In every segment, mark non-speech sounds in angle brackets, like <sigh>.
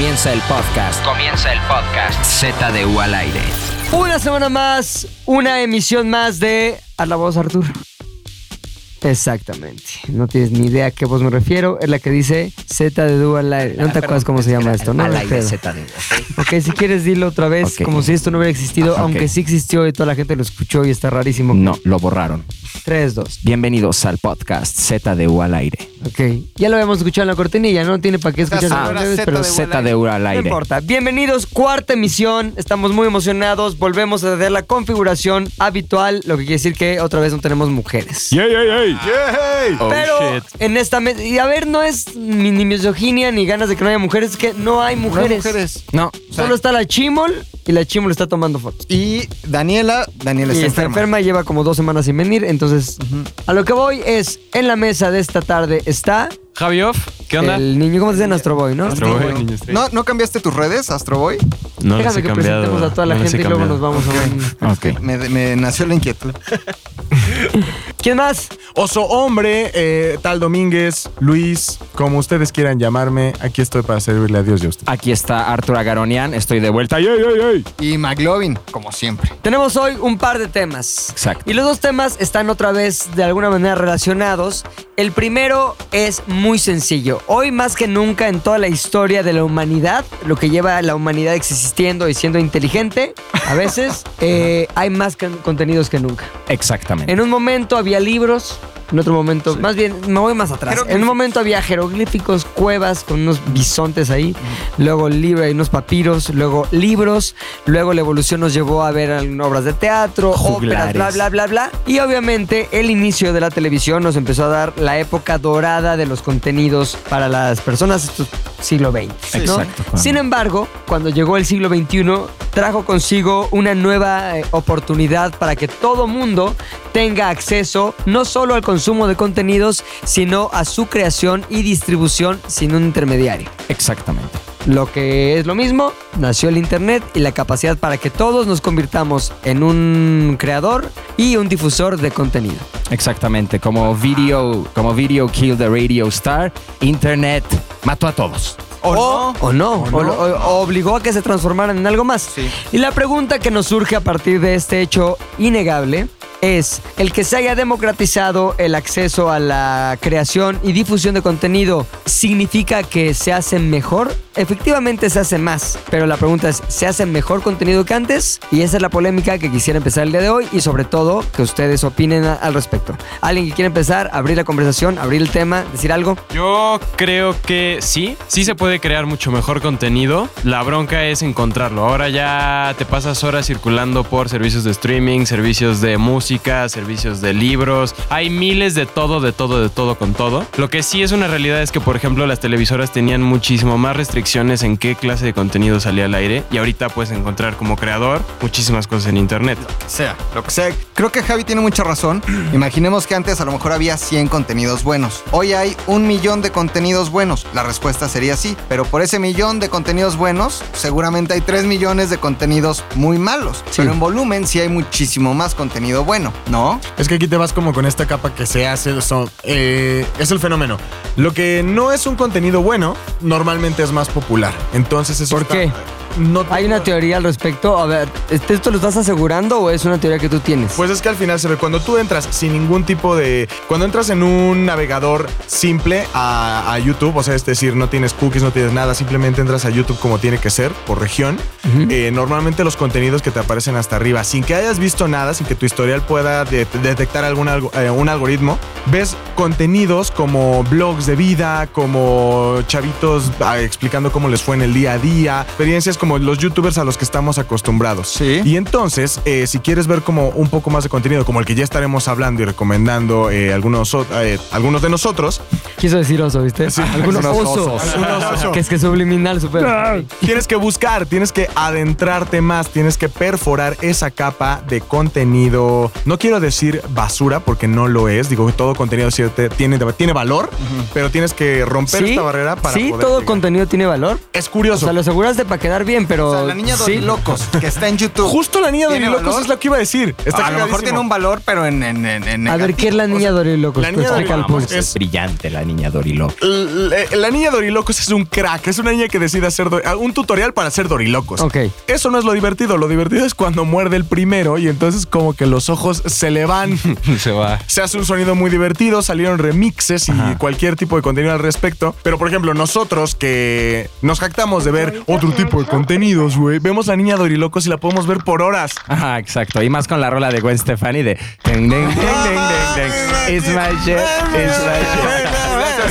Comienza el podcast. Comienza el podcast. ZDU al aire. Una semana más, una emisión más de A la voz Artur. Exactamente. No tienes ni idea a qué voz me refiero. Es la que dice Z de Du al aire. No te acuerdas cómo se llama esto, ¿no? Al aire Pero- ZDU. ¿ok? Ok, si quieres dilo otra vez, como si esto no hubiera existido, ok. aunque sí existió y toda la gente lo escuchó y está rarísimo. No, lo borraron. 3, 2. Bienvenidos al podcast ZDU al aire. Ok. Ya lo habíamos escuchado en la cortinilla, no tiene para qué escuchar Ah, vez, Z pero de ZDU al no aire. importa. Bienvenidos, cuarta emisión. Estamos muy emocionados. Volvemos a tener la configuración habitual, lo que quiere decir que otra vez no tenemos mujeres. Oh, Pero en esta mesa, y a ver, no es ni, ni misoginia ni ganas de que no haya mujeres, es que no hay mujeres. mujeres. No, Solo está la chimol y la chimol está tomando fotos. Y Daniela, Daniela Y está, está enferma. enferma y lleva como dos semanas sin venir. Entonces, a lo que voy es, en la mesa de esta tarde está Javioff, ¿qué onda? el niño, ¿cómo se dice Astro Boy, no? Astro Boy, Astro Boy. niño. ¿No, ¿No cambiaste tus redes, Astroboy? No las Déjame que cambiado. presentemos a toda la no gente y luego nos vamos a un... ok. Me, me nació la inquietud. <laughs> ¿Quién más? Oso Hombre, eh, Tal Domínguez, Luis, como ustedes quieran llamarme, aquí estoy para servirle a Dios y a usted. Aquí está Artur Agaronian, estoy de vuelta. ¡Ey, ey, ey, ey! Y McLovin, como siempre. Tenemos hoy un par de temas. Exacto. Y los dos temas están otra vez de alguna manera relacionados. El primero es muy sencillo. Hoy más que nunca en toda la historia de la humanidad, lo que lleva a la humanidad existiendo y siendo inteligente, a veces <laughs> eh, hay más contenidos que nunca. Exactamente. En un momento había libros, en otro momento, más bien, me voy más atrás. En un momento había jeroglíficos, cuevas con unos bisontes ahí, luego libro y unos papiros, luego libros, luego la evolución nos llevó a ver obras de teatro, óperas, Juglares. bla, bla, bla, bla. Y obviamente el inicio de la televisión nos empezó a dar la época dorada de los contenidos para las personas, esto es siglo XX. ¿no? Exacto, Sin embargo, cuando llegó el siglo XXI, trajo consigo una nueva eh, oportunidad para que todo mundo tenga acceso no solo al consumo de contenidos, sino a su creación y distribución sin un intermediario. Exactamente. Lo que es lo mismo, nació el Internet y la capacidad para que todos nos convirtamos en un creador y un difusor de contenido. Exactamente. Como video, como video kill the radio star, Internet mató a todos. ¿O no? O no, o, lo- o- o obligó a que se transformaran en algo más. Sí. Y la pregunta que nos surge a partir de este hecho innegable es, ¿el que se haya democratizado el acceso a la creación y difusión de contenido significa que se hace mejor? Efectivamente se hace más, pero la pregunta es, ¿se hace mejor contenido que antes? Y esa es la polémica que quisiera empezar el día de hoy y sobre todo que ustedes opinen al respecto. ¿Alguien que quiera empezar? Abrir la conversación, abrir el tema, decir algo. Yo creo que sí, sí se puede crear mucho mejor contenido. La bronca es encontrarlo. Ahora ya te pasas horas circulando por servicios de streaming, servicios de música, servicios de libros. Hay miles de todo, de todo, de todo con todo. Lo que sí es una realidad es que, por ejemplo, las televisoras tenían muchísimo más restricciones en qué clase de contenido salía al aire y ahorita puedes encontrar como creador muchísimas cosas en internet. sea, lo que sea. Creo que Javi tiene mucha razón. <clears throat> Imaginemos que antes a lo mejor había 100 contenidos buenos. Hoy hay un millón de contenidos buenos. La respuesta sería sí. Pero por ese millón de contenidos buenos, seguramente hay 3 millones de contenidos muy malos. Sí. Pero en volumen sí hay muchísimo más contenido bueno, ¿no? Es que aquí te vas como con esta capa que se hace, son- eh, es el fenómeno. Lo que no es un contenido bueno, normalmente es más popular. Entonces eso ¿Por está- qué? No ¿Hay una teoría al respecto? A ver, ¿este- ¿esto lo estás asegurando o es una teoría que tú tienes? Pues es que al final se ve, cuando tú entras sin ningún tipo de... Cuando entras en un navegador simple a, a YouTube, o sea, es decir, no tienes cookies, no tienes nada, simplemente entras a YouTube como tiene que ser, por región, eh, normalmente los contenidos que te aparecen hasta arriba, sin que hayas visto nada, sin que tu historial pueda de- detectar algún algo- eh, un algoritmo, ves contenidos como blogs de vida, como chavitos ah, explicando cómo les fue en el día a día, experiencias como los youtubers a los que estamos acostumbrados. Sí. Y entonces, eh, si quieres ver como un poco más de contenido, como el que ya estaremos hablando y recomendando eh, algunos, o- eh, algunos de nosotros, Quiso decir oso, ¿viste? Sí, Algunos algunos osos. osos. Algunos osos. Que es que subliminal, super. tienes que buscar, tienes que adentrarte más, tienes que perforar esa capa de contenido. No quiero decir basura porque no lo es. Digo que todo contenido tiene, tiene valor, pero tienes que romper Sí, esta barrera para sí, poder todo llegar. contenido tiene valor. Es O curioso. sea, lo aseguraste para quedar bien, pero. O sea, la niña sí. Dorilocos, que está en YouTube. Justo la niña de ¿Tiene Locos valor? es lo que iba a decir. Está a lo mejor tiene un valor, pero en, en, en, en A ver, ¿qué es la niña Dorilocos? la niña Dorilocos es brillante la niña Doriloco? L- La niña Dorilocos es un crack, es una niña que decide hacer do- ah, un tutorial para hacer Dorilocos. Ok. Eso no es lo divertido, lo divertido es cuando muerde el primero y entonces como que los ojos se le van. <laughs> Se va. Se hace un sonido muy divertido, salieron remixes y cualquier tipo de contenido al respecto. Pero por ejemplo, nosotros que nos jactamos de ver otro tipo de contenidos, güey, vemos la niña Dorilocos y la podemos ver por horas. Ajá, exacto. Y más con la rola de Gwen Stefani de... ding, ding, ding, ding, ding, ding. It's my shit, it's my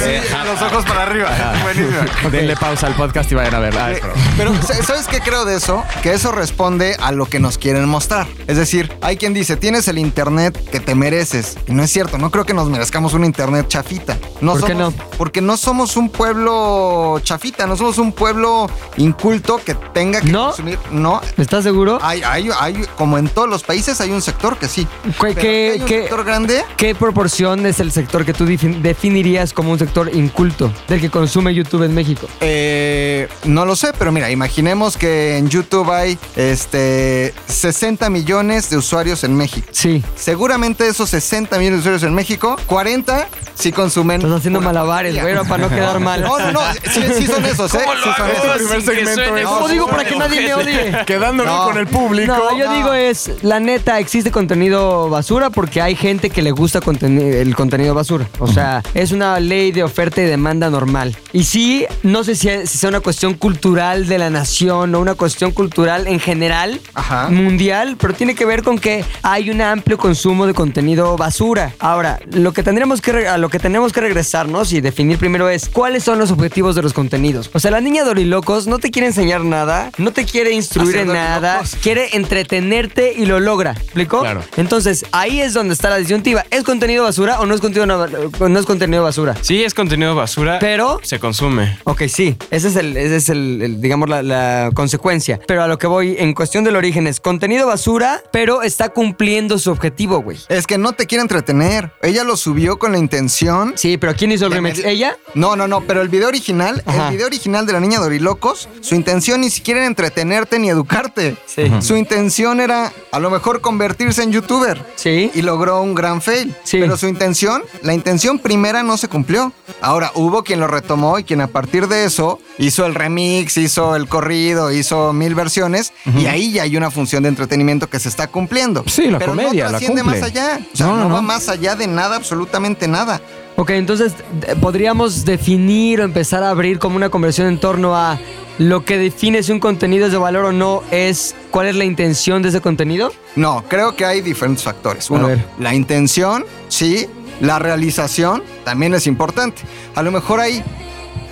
shit. Los ojos para arriba. <laughs> Buenísimo. <laughs> Denle pausa al podcast y vayan a verla. Ah. Pero, ¿sa- ¿sabes qué creo de eso? Que eso responde a lo que nos quieren mostrar. Es decir, hay quien dice, tienes el internet que te mereces. Y no es cierto, no creo que nos merezcamos un internet chafita. No ¿Por qué no? Porque no somos un pueblo chafita, no somos un pueblo inculto que tenga que ¿No? consumir. No. ¿Estás seguro? Hay, hay, hay, como en todos los países, hay un sector que sí. ¿Qué- qué- hay un qué- sector grande. ¿Qué proporción es el sector que tú defin- definirías como un sector inculto del que consume YouTube en México? Eh, no lo sé, pero mira, imaginemos que en YouTube hay este 60 millones de usuarios en México. Sí. Seguramente esos 60 millones de usuarios en México, 40 sí consumen. Estás haciendo malabares, güey, para no quedar mal. No, no, no, sí, sí son esos, ¿eh? ¿Cómo lo Sí son hago? esos. Primer segmento suene es- ¿Cómo No, digo para que nadie me odie? Quedando bien No. con el público. No, yo no. digo es, la neta, existe contenido basura porque hay gente que le gusta el contenido basura. O sea, es una ley de oferta y demanda normal. Y sí, no sé si, si sea una cuestión cultural de la nación o una cuestión cultural en general, Ajá. mundial, pero tiene que ver con que hay un amplio consumo de contenido basura. Ahora, lo que tendríamos que a lo que tenemos que regresarnos y definir primero es cuáles son los objetivos de los contenidos. O sea, la niña Dorilocos no te quiere enseñar nada, no te quiere instruir Hacer en nada, quiere entretenerte y lo logra. ¿Explicó? Claro. Entonces, ahí es donde está la disyuntiva. ¿Es contenido basura o no es contenido, no es contenido basura? Sí, es contenido basura. Pero- Se consume. Ok, sí, ese es el, ese es el, el, digamos, la, la consecuencia. Pero a lo que voy en cuestión del origen es contenido basura, pero está cumpliendo su objetivo, güey. Es que no te quiere entretener. Ella lo subió con la intención. Sí, pero ¿quién hizo el remix? ¿Ella? No, no, no, pero el video original, Ajá. el video original de la niña Dorilocos, su intención ni siquiera era entretenerte ni educarte. Sí. Su intención era a lo mejor convertirse en youtuber. Sí. Y logró un gran fail. Sí. Pero su intención, la intención primera no se cumplió. Ahora, hubo quien lo retomó y quien a partir de eso hizo el remix, hizo el corrido, hizo mil versiones. Y ahí ya hay una función de entretenimiento que se está cumpliendo. Sí, la Pero comedia, no la cumple. más allá. O sea, No, no, no, va más allá de nada, absolutamente nada. Ok, entonces podríamos definir o empezar a abrir como una conversión en torno a lo que define si un contenido es de valor o no es cuál es la intención de ese contenido. No, creo que hay diferentes factores. Uno, la intención, sí. La realización también es importante. A lo mejor hay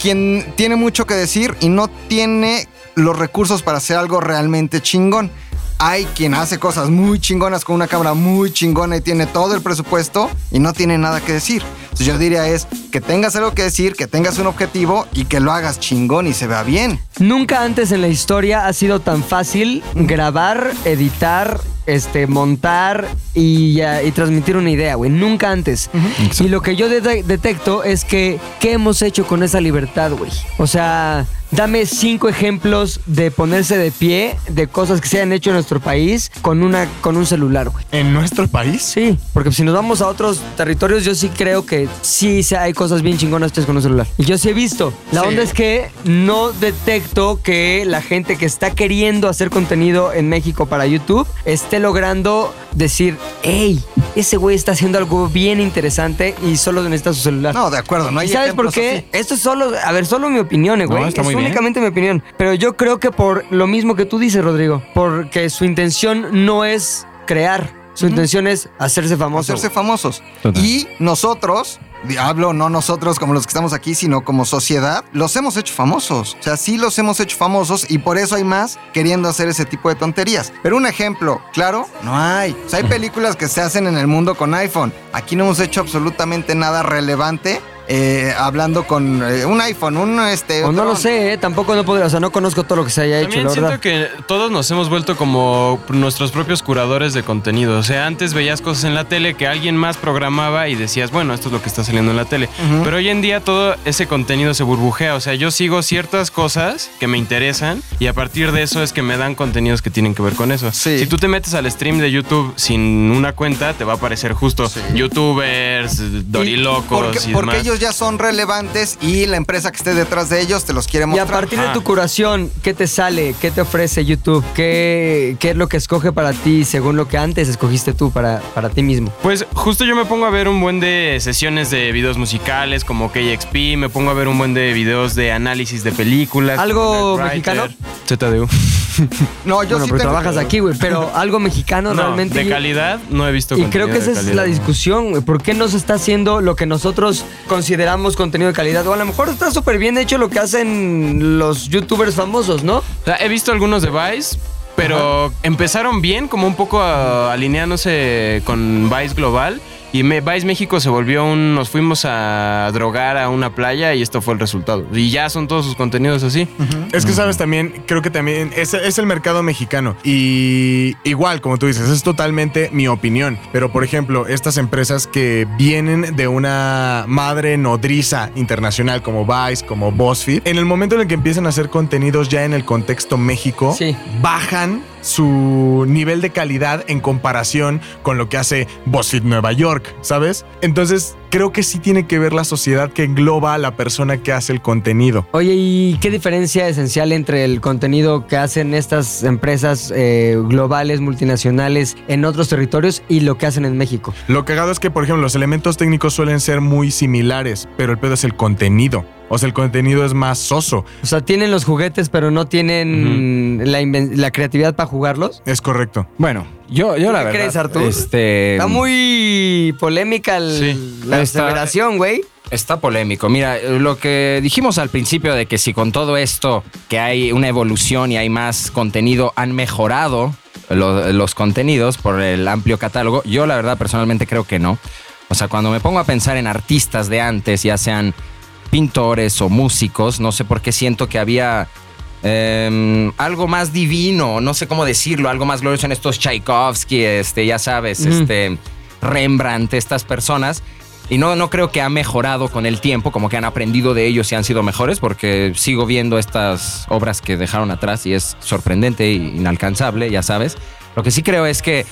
quien tiene mucho que decir y no tiene los recursos para hacer algo realmente chingón. Hay quien hace cosas muy chingonas con una cámara muy chingona y tiene todo el presupuesto y no tiene nada que decir. Entonces yo diría es que tengas algo que decir, que tengas un objetivo y que lo hagas chingón y se vea bien. Nunca antes en la historia ha sido tan fácil grabar, editar, este, montar y, y transmitir una idea, güey. Nunca antes. Y lo que yo de- detecto es que, ¿qué hemos hecho con esa libertad, güey? O sea, dame cinco ejemplos de ponerse de pie de cosas que se han hecho en nuestro país con, una, con un celular, güey. ¿En nuestro país? Sí, porque si nos vamos a otros territorios, yo sí creo que sí hay cosas bien chingonas hechas con un celular. Y yo sí he visto. La Sí. onda es que no detecto que la gente que está queriendo hacer contenido en México para YouTube esté logrando decir, hey, ese güey está haciendo algo bien interesante y solo necesita su celular. No, de acuerdo, no hay ¿Y sabes por qué? así. Esto es solo, a ver, solo mi opinión, eh, güey. está es muy bien. únicamente mi opinión. Pero yo creo que por lo mismo que tú dices, Rodrigo, porque su intención no es crear, su intención es hacerse famoso. hacerse famosos. Total. Y nosotros, hablo no nosotros como los que estamos aquí, sino como sociedad, los hemos hecho famosos. O sea, sí los hemos hecho famosos y por eso hay más queriendo hacer ese tipo de tonterías. Pero un ejemplo, claro, no hay. O sea, hay películas que se hacen en el mundo con iPhone. Aquí no hemos hecho absolutamente nada relevante. Eh, hablando con eh, un iPhone, un este. O no lo sé, ¿eh? tampoco no podría, o sea, no conozco todo lo que se haya hecho, la siento verdad. que todos nos hemos vuelto como nuestros propios curadores de contenido. O sea, antes veías cosas en la tele que alguien más programaba y decías, bueno, esto es lo que está saliendo en la tele. Pero hoy en día todo ese contenido se burbujea. O sea, yo sigo ciertas cosas que me interesan y a partir de eso es que me dan contenidos que tienen que ver con eso. Sí. Si tú te metes al stream de YouTube sin una cuenta, te va a aparecer justo youtubers, ¿Por dorilocos y qué demás. ellos ya son relevantes y la empresa que esté detrás de ellos te los quiere Y a mostrar. partir de tu curación, ¿qué te sale? ¿Qué te ofrece YouTube? ¿Qué, qué es lo que escoge para ti según lo que antes escogiste tú para, para ti mismo? Pues justo yo me pongo a ver un buen de sesiones de videos musicales como KXP, me pongo a ver un buen de videos de análisis de películas. ¿Algo mexicano? ZDU. No, yo bueno, sí pero tengo- trabajas aquí, güey. Pero algo mexicano <laughs> No, realmente. de calidad no he visto Y creo que esa es la discusión, güey. ¿Por qué no se está haciendo lo que nosotros consideramos contenido de calidad? O a lo mejor está súper bien hecho lo que hacen los youtubers famosos, ¿no? O sea, he visto algunos de Vice, pero empezaron bien, como un poco alineándose con Vice Global. Y me- Vice México se volvió un. Nos fuimos a drogar a una playa y esto fue el resultado. Y ya son todos sus contenidos así. Es que sabes también, creo que también es, es el mercado mexicano. Y igual, como tú dices, es totalmente mi opinión. Pero por ejemplo, estas empresas que vienen de una madre nodriza internacional como Vice, como BuzzFeed, en el momento en el que empiezan a hacer contenidos ya en el contexto México, Sí. bajan su nivel de calidad en comparación con lo que hace BuzzFeed Nueva York, ¿sabes? Entonces, creo que sí tiene que ver la sociedad que engloba a la persona que hace el contenido. Oye, ¿y qué diferencia esencial entre el contenido que hacen estas empresas eh, globales, multinacionales en otros territorios y lo que hacen en México? Lo cagado es que, por ejemplo, los elementos técnicos suelen ser muy similares, pero el pedo es el contenido. O sea, el contenido es más soso. O sea, tienen los juguetes, pero no tienen la, inven- la creatividad para jugarlos. Es correcto. Bueno, yo, yo ¿Tú la qué verdad. crees, Artur? Este, Está muy polémica el- Sí. la aseveración, güey. Está polémico. Mira, lo que dijimos al principio de que si con todo esto que hay una evolución y hay más contenido han mejorado lo- los contenidos por el amplio catálogo, yo la verdad personalmente creo que no. O sea, cuando me pongo a pensar en artistas de antes, ya sean pintores o músicos, no sé por qué siento que había em, algo más divino, no sé cómo decirlo, algo más glorioso en estos Tchaikovsky, este, ya sabes, este, Rembrandt, estas personas. Y no, no creo que ha mejorado con el tiempo, como que han aprendido de ellos y han sido mejores, porque sigo viendo estas obras que dejaron atrás y es sorprendente e inalcanzable, ya sabes. Lo que sí creo es que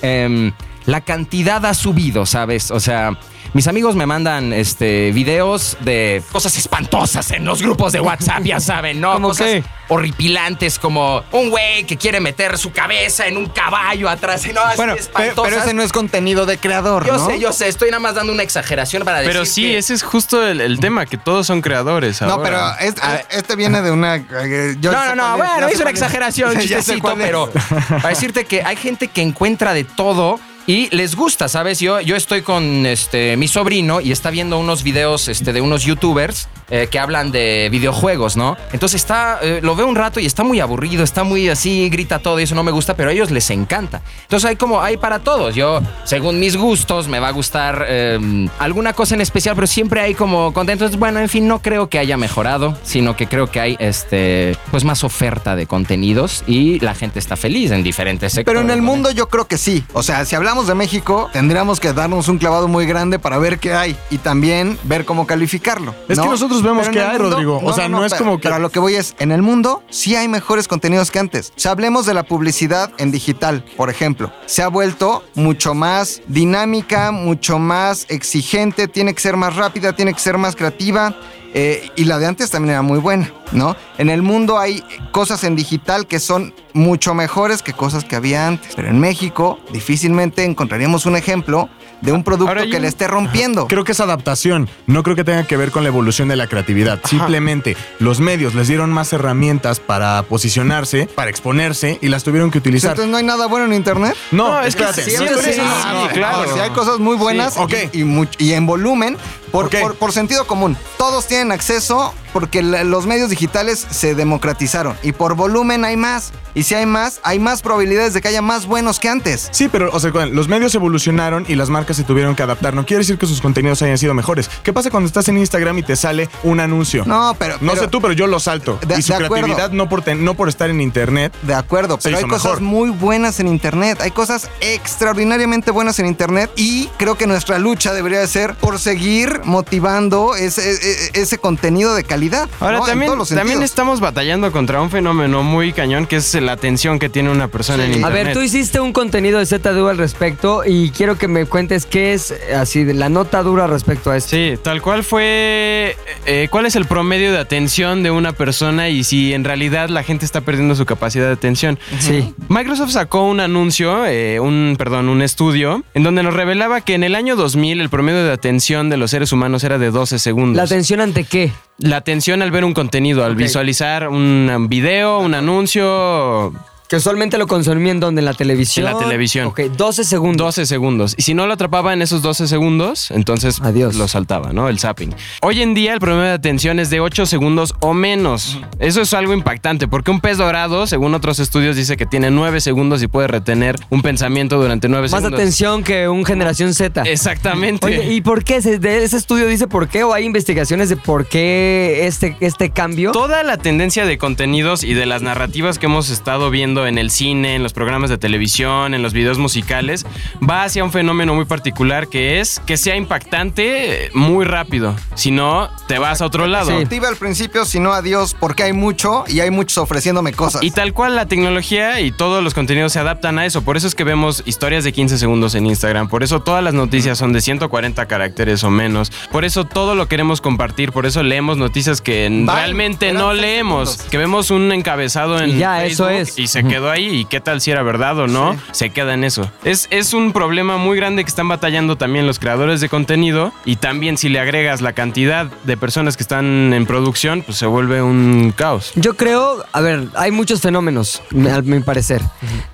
em, la cantidad ha subido, ¿sabes? O sea, mis amigos me mandan este, videos de cosas espantosas en los grupos de WhatsApp, ya saben, ¿no? ¿Cómo cosas qué? horripilantes como un güey que quiere meter su cabeza en un caballo atrás. y No, así Bueno, pe- pero, espantosas. ese no es contenido de creador, Yo ¿no? sé, yo sé, estoy nada más dando una exageración para decir Pero sí, que- ese es justo el, el tema, que todos son creadores. No, ahora. pero es- este viene de una. eh, yo No, no, no, es, bueno, hice una es. <laughs> exageración, chistecito, es. pero para decirte que hay gente que encuentra de todo y les gusta, ¿sabes? Yo, yo estoy con este, mi sobrino y está viendo unos videos este, de unos youtubers eh, que hablan de videojuegos, ¿no? Entonces está, eh, lo veo un rato y está muy aburrido, está muy así, grita todo y eso no me gusta, pero a ellos les encanta. Entonces hay como, hay para todos. Yo, según mis gustos, me va a gustar eh, alguna cosa en especial, pero siempre hay como contento. Entonces, bueno, en fin, no creo que haya mejorado, sino que creo que hay este, pues más oferta de contenidos y la gente está feliz en diferentes sectores. Pero en el mundo yo creo que sí. O sea, si hablamos de México, tendríamos que darnos un clavado muy grande para ver qué hay y también ver cómo calificarlo. Es ¿no? que nosotros vemos Pero qué hay, mundo- Rodrigo. O sea, no es pero- como que- Pero a lo que voy es, en el mundo sí hay mejores contenidos que antes. O sea, hablemos de la publicidad en digital, por ejemplo. Se ha vuelto mucho más dinámica, mucho más exigente, tiene que ser más rápida, tiene que ser más creativa. Eh, y la de antes también era muy buena, ¿no? En el mundo hay cosas en digital que son mucho mejores que cosas que había antes. Pero en México difícilmente encontraríamos un ejemplo de un producto Ahora que un- le esté rompiendo. Creo que es adaptación. No creo que tenga que ver con la evolución de la creatividad. Simplemente los medios les dieron más herramientas para posicionarse, para exponerse y las tuvieron que utilizar. Entonces no hay nada bueno en internet. No, No, es que espérate. siempre sí, sí, no, claro. no, sí hay cosas muy buenas Sí, y en volumen por, por- por sentido común. Todos tienen acceso porque la- los medios digitales se democratizaron y por volumen hay más. Y si hay más, hay más probabilidades de que haya más buenos que antes. Sí, pero o sea, los medios evolucionaron y las marcas se tuvieron que adaptar. No quiere decir que sus contenidos hayan sido mejores. ¿Qué pasa cuando estás en Instagram y te sale un anuncio? No, pero... No pero- sé tú, pero yo lo salto. De- y su de creatividad no por, ten- no por estar en internet. De acuerdo, pero hay cosas muy buenas en Internet. Hay cosas extraordinariamente buenas en Internet y creo que nuestra lucha debería de ser por seguir motivando ese, e- ese contenido de calidad. Ahora también, también estamos batallando contra un fenómeno muy cañón que es la atención que tiene una persona en A internet. ver, tú hiciste un contenido de ZDU al respecto y quiero que me cuentes qué es así de la nota dura respecto a esto. Sí, tal cual fue. eh, ¿Cuál es el promedio de atención de una persona y si en realidad la gente está perdiendo su capacidad de atención? Sí. Microsoft sacó un anuncio, eh, un, perdón, un estudio, en donde nos revelaba que en el año 2000 el promedio de atención de los seres humanos era de 12 segundos. ¿La atención ante qué? La atención al ver un contenido, al visualizar un video, un anuncio, Que usualmente lo consumían donde en la televisión. En la televisión. Ok, 12 segundos. 12 segundos. Y si no lo atrapaba en esos 12 segundos, entonces Adiós. lo saltaba, ¿no? El zapping. Hoy en día el promedio de atención es de 8 segundos o menos. Eso es algo impactante porque un pez dorado, según otros estudios, dice que tiene 9 segundos y puede retener un pensamiento durante 9 Más segundos. atención que un generación Z. Exactamente. Oye, ¿y por qué? ¿Se- de ¿Ese estudio dice por qué? ¿O hay investigaciones de por qué este, este cambio? Toda la tendencia de contenidos y de las narrativas que hemos estado viendo en el cine, en los programas de televisión, en los videos musicales, va hacia un fenómeno muy particular que es que sea impactante eh, muy rápido. Si no, te vas a otro lado. Sí. Activa al principio, si no adiós, porque hay mucho y hay muchos ofreciéndome cosas. Y tal cual la tecnología y todos los contenidos se adaptan a eso. Por eso es que vemos historias de 15 segundos en Instagram. Por eso todas las noticias son de 140 caracteres o menos. Por eso todo lo queremos compartir. Por eso leemos noticias que Bye. realmente Eran no leemos. segundos. Que vemos un encabezado en Y ya, eso Facebook es. y se quedó ahí. ¿Y qué tal si era verdad o no? Se queda en eso. Es, es un problema muy grande que están batallando también los creadores de contenido. Y también si le agregas la cantidad de personas que están en producción, pues se vuelve un caos. Yo creo, a ver, hay muchos fenómenos, a mi parecer.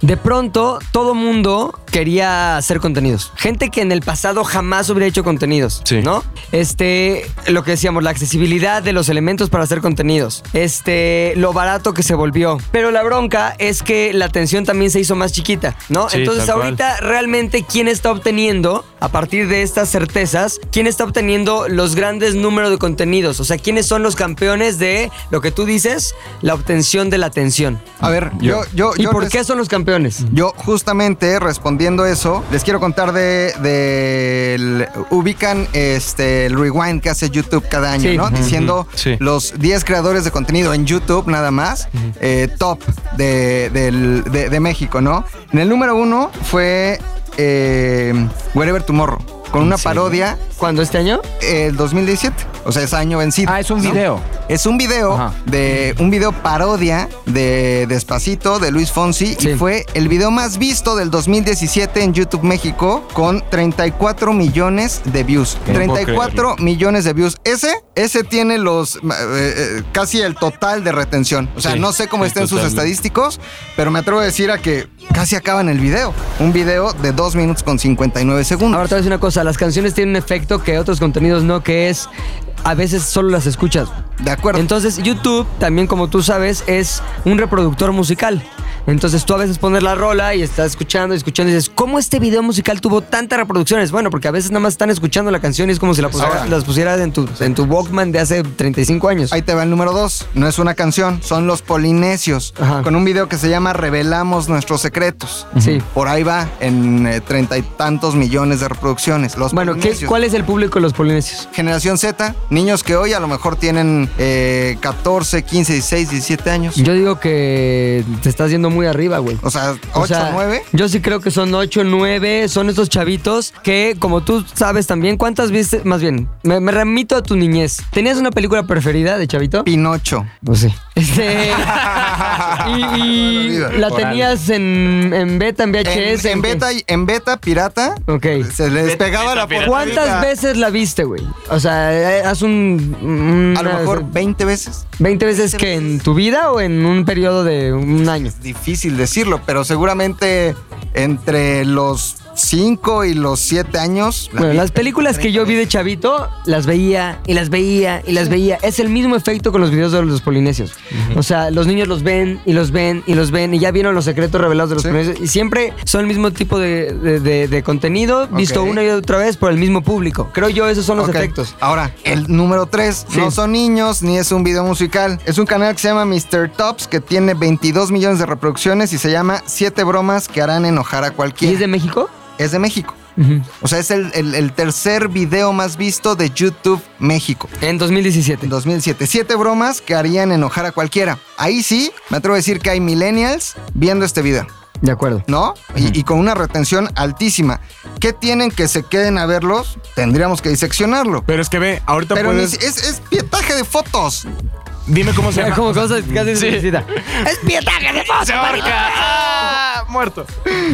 De pronto, todo mundo quería hacer contenidos. Gente que en el pasado jamás hubiera hecho contenidos, Sí. ¿no? Este, lo que decíamos, la accesibilidad de los elementos para hacer contenidos. Este, lo barato que se volvió. Pero la bronca es que la atención también se hizo más chiquita, ¿no? Sí, Entonces, cual. ahorita realmente quién está obteniendo, a partir de estas certezas, quién está obteniendo los grandes números de contenidos. O sea, quiénes son los campeones de lo que tú dices, la obtención de la atención. A ver, yo, yo, ¿Y yo por les- qué son los campeones? Yo justamente respondiendo eso, les quiero contar de, de el- ubican este el rewind que hace YouTube cada año, Sí. ¿no? Diciendo Sí. los 10 creadores de contenido en YouTube nada más, eh, top de, del- de- de México, ¿no? En el número uno fue eh, Wherever Tomorrow, con una parodia ¿Cuándo este año? el 2017, o sea, es año vencido. Ah, es un ¿no? video. Es un video Ajá. de un video parodia de Despacito de Luis Fonsi Sí. y fue el video más visto del 2017 en YouTube México con 34 millones de views. No puedo 34 millones de views. Ese ese tiene los eh, eh, casi el total de retención. O sea, Sí, no sé cómo estén sus estadísticos, pero me atrevo a decir a que casi acaban el video. Un video de 2 minutos con 59 segundos. Ahora te voy a decir una cosa, las canciones tienen un efecto que otros contenidos no, que es a veces solo las escuchas. De acuerdo. Entonces YouTube, también como tú sabes, es un reproductor musical. Entonces tú a veces pones la rola y estás escuchando y escuchando y dices, ¿cómo este video musical tuvo tantas reproducciones? Bueno, porque a veces nada más están escuchando la canción y es como si la pusieras, Ahora. las pusieras en tu, en tu Walkman de hace 35 años. Ahí te va el número dos. No es una canción, son los polinesios. Ajá. Con un video que se llama Revelamos nuestros secretos. Sí. Por ahí va, en eh, treinta y tantos millones de reproducciones. Los Bueno, ¿qué. ¿cuál es el público de los polinesios? Generación Z, niños que hoy a lo mejor tienen eh, 14, 15, 16, 17 años. Yo digo que te estás yendo muy arriba, güey. O sea, 8, O sea, 9. Yo sí creo que son 8, 9, son estos chavitos que, como tú sabes también, ¿cuántas viste? Más bien, me, me remito a tu niñez. ¿Tenías una película preferida de chavito? Pinocho. Pues sí. Este. <laughs> y y la tenías en, en beta, en En, VHS. en beta, y- en beta pirata, Ok. se les Beta, pegaba beta la pirata. portadita. ¿Cuántas veces la viste, güey? O sea, eh, haz un. A lo mejor 20 veces. 20 veces que en tu vida o en un periodo de un año. Es difícil decirlo, pero seguramente entre los 5 y los 7 años. la Bueno, las películas que yo vi de chavito, las veía y las veía y las veía. Es el mismo efecto con los videos de los polinesios. O sea, los niños los ven y los ven y los ven y ya vieron los secretos revelados de los Sí. polinesios. Y siempre son el mismo tipo de, de- de- de contenido, visto una y otra vez por el mismo público. Creo yo, esos son los efectos. Ahora, el número 3 Sí. no son niños ni es un video musical. Es un canal que se llama Mr. Tops que tiene 22 millones de reproducciones y se llama 7 bromas que harán enojar a ¿Y cualquiera. es de México? Es de México. O sea, es el, el- el tercer video más visto de YouTube México. En 2017. En 2007. Siete bromas que harían enojar a cualquiera. Ahí sí, me atrevo a decir que hay millennials viendo este video. De acuerdo. ¿no? Y, y con una retención altísima. ¿Qué tienen que se queden a verlos? Tendríamos que diseccionarlo. Pero es que ve, ahorita Pero ni puedes. si- es, es pietaje de fotos. Dime cómo se <laughs> llama. Como cosas casi se suicida. <laughs> ¡Es pietaje de Se ahorca. Muerto.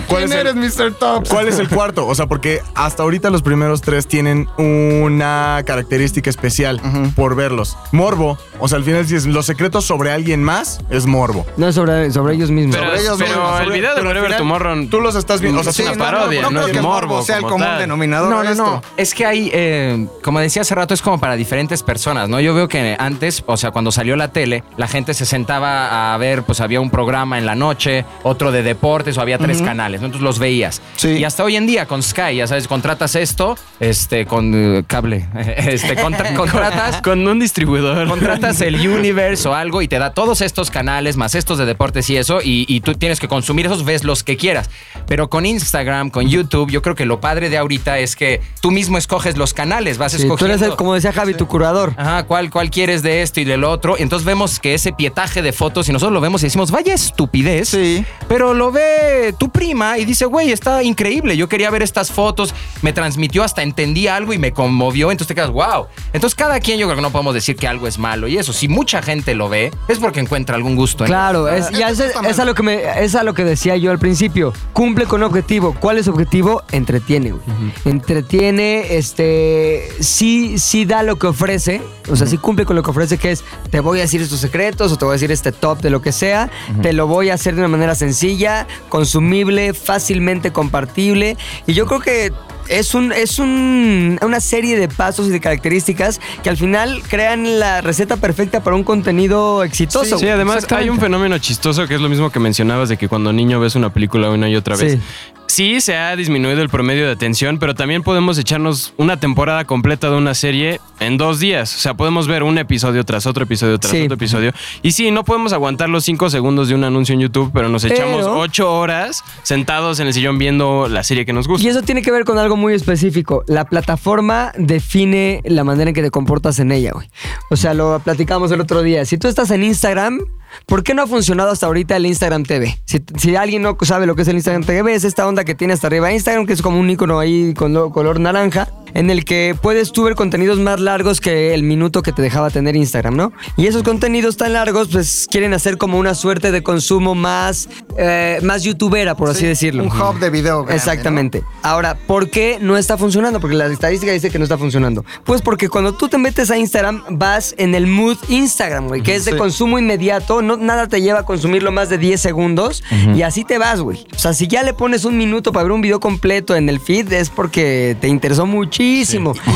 ¿Cuál es, el, Mr. Tops? ¿Cuál es el cuarto? O sea, porque hasta ahorita los primeros tres tienen una característica especial por verlos. Morbo. O sea, al final, si es los secretos sobre alguien más, es morbo. No es sobre, sobre ellos mismos. Pero, Sobre ellos pero mismos, el video de final, Tomorrow. Tú los estás viendo. O sea, Es una no, no, parodia, no, no, creo es que morbo sea el como común tal. denominador No, no, esto. no. Es que hay, eh, como decía hace rato, es como para diferentes personas, ¿no? Yo veo que antes, o sea, cuando salió la tele, la gente se sentaba a ver, pues había un programa en la noche, otro de deportes, o había tres canales, ¿no? Entonces los veías. Sí. Y hasta hoy en día con Sky, ya sabes, contratas esto, este, con eh, cable, <laughs> este, contra- <laughs> contratas. Con un distribuidor. Contratas el Universe o algo y te da todos estos canales, más estos de deportes y eso, y, y tú tienes que consumir esos, ves los que quieras. Pero con Instagram, con YouTube, yo creo que lo padre de ahorita es que tú mismo escoges los canales, vas Sí, tú escogiendo. eres, el- como decía Javi, tu curador. Ajá, ¿cuál, ¿cuál quieres de esto y del otro? Entonces vemos que ese pietaje de fotos, y nosotros lo vemos y decimos, vaya estupidez. Sí. Pero lo ve tu prima y dice, güey, está increíble. Yo quería ver estas fotos, me transmitió, hasta entendí algo y me conmovió. Entonces te quedas, wow. Entonces cada quien yo creo que no podemos decir que algo es malo. Y eso, si mucha gente lo ve, es porque encuentra algún gusto. en Claro, es, ya es, es a lo que me, es a lo que decía yo al principio. Cumple con un objetivo. ¿Cuál es su objetivo? Entretiene, güey. Entretiene, este, sí, sí da lo que ofrece. O sea, sí cumple con lo que ofrece, que es te voy a decir estos secretos o te voy a decir este top de lo que sea. Te lo voy a hacer de una manera sencilla, consumible, fácilmente compartible. Y yo creo que es, un, es un- una serie de pasos y de características que al final crean la receta perfecta para un contenido exitoso. Sí, además hay un fenómeno chistoso que es lo mismo que mencionabas de que cuando niño ves una película una y otra vez. Sí. Sí. se ha disminuido el promedio de atención, pero también podemos echarnos una temporada completa de una serie en dos días. O sea, podemos ver un episodio tras otro episodio tras Sí. otro episodio. Y sí, no podemos aguantar los cinco segundos de un anuncio en YouTube, pero nos echamos Pero- ocho horas sentados en el sillón viendo la serie que nos gusta. Y eso tiene que ver con algo muy específico. La plataforma define la manera en que te comportas en ella, güey. O sea, lo platicamos el otro día. Si tú estás en Instagram, ¿por qué no ha funcionado hasta ahorita el Instagram TV? Si, si alguien no sabe lo que es el Instagram TV, es esta onda que tiene hasta arriba Instagram, que es como un icono ahí con lo- color naranja, en el que puedes tú ver contenidos más largos que el minuto que te dejaba tener Instagram, ¿no? Y esos contenidos tan largos, pues quieren hacer como una suerte de consumo más, eh, más youtubera, por así Sí, decirlo. Un hub de video. grande, Exactamente. Ahora, ¿por qué no está funcionando? Porque la estadística dice que no está funcionando. Pues porque cuando tú te metes a Instagram, vas en el mood Instagram, güey, que es de Sí. consumo inmediato. No, nada te lleva a consumirlo más de 10 segundos y así te vas, güey. O sea, si ya le pones un minuto para ver un video completo en el feed, es porque te interesó muchísimo.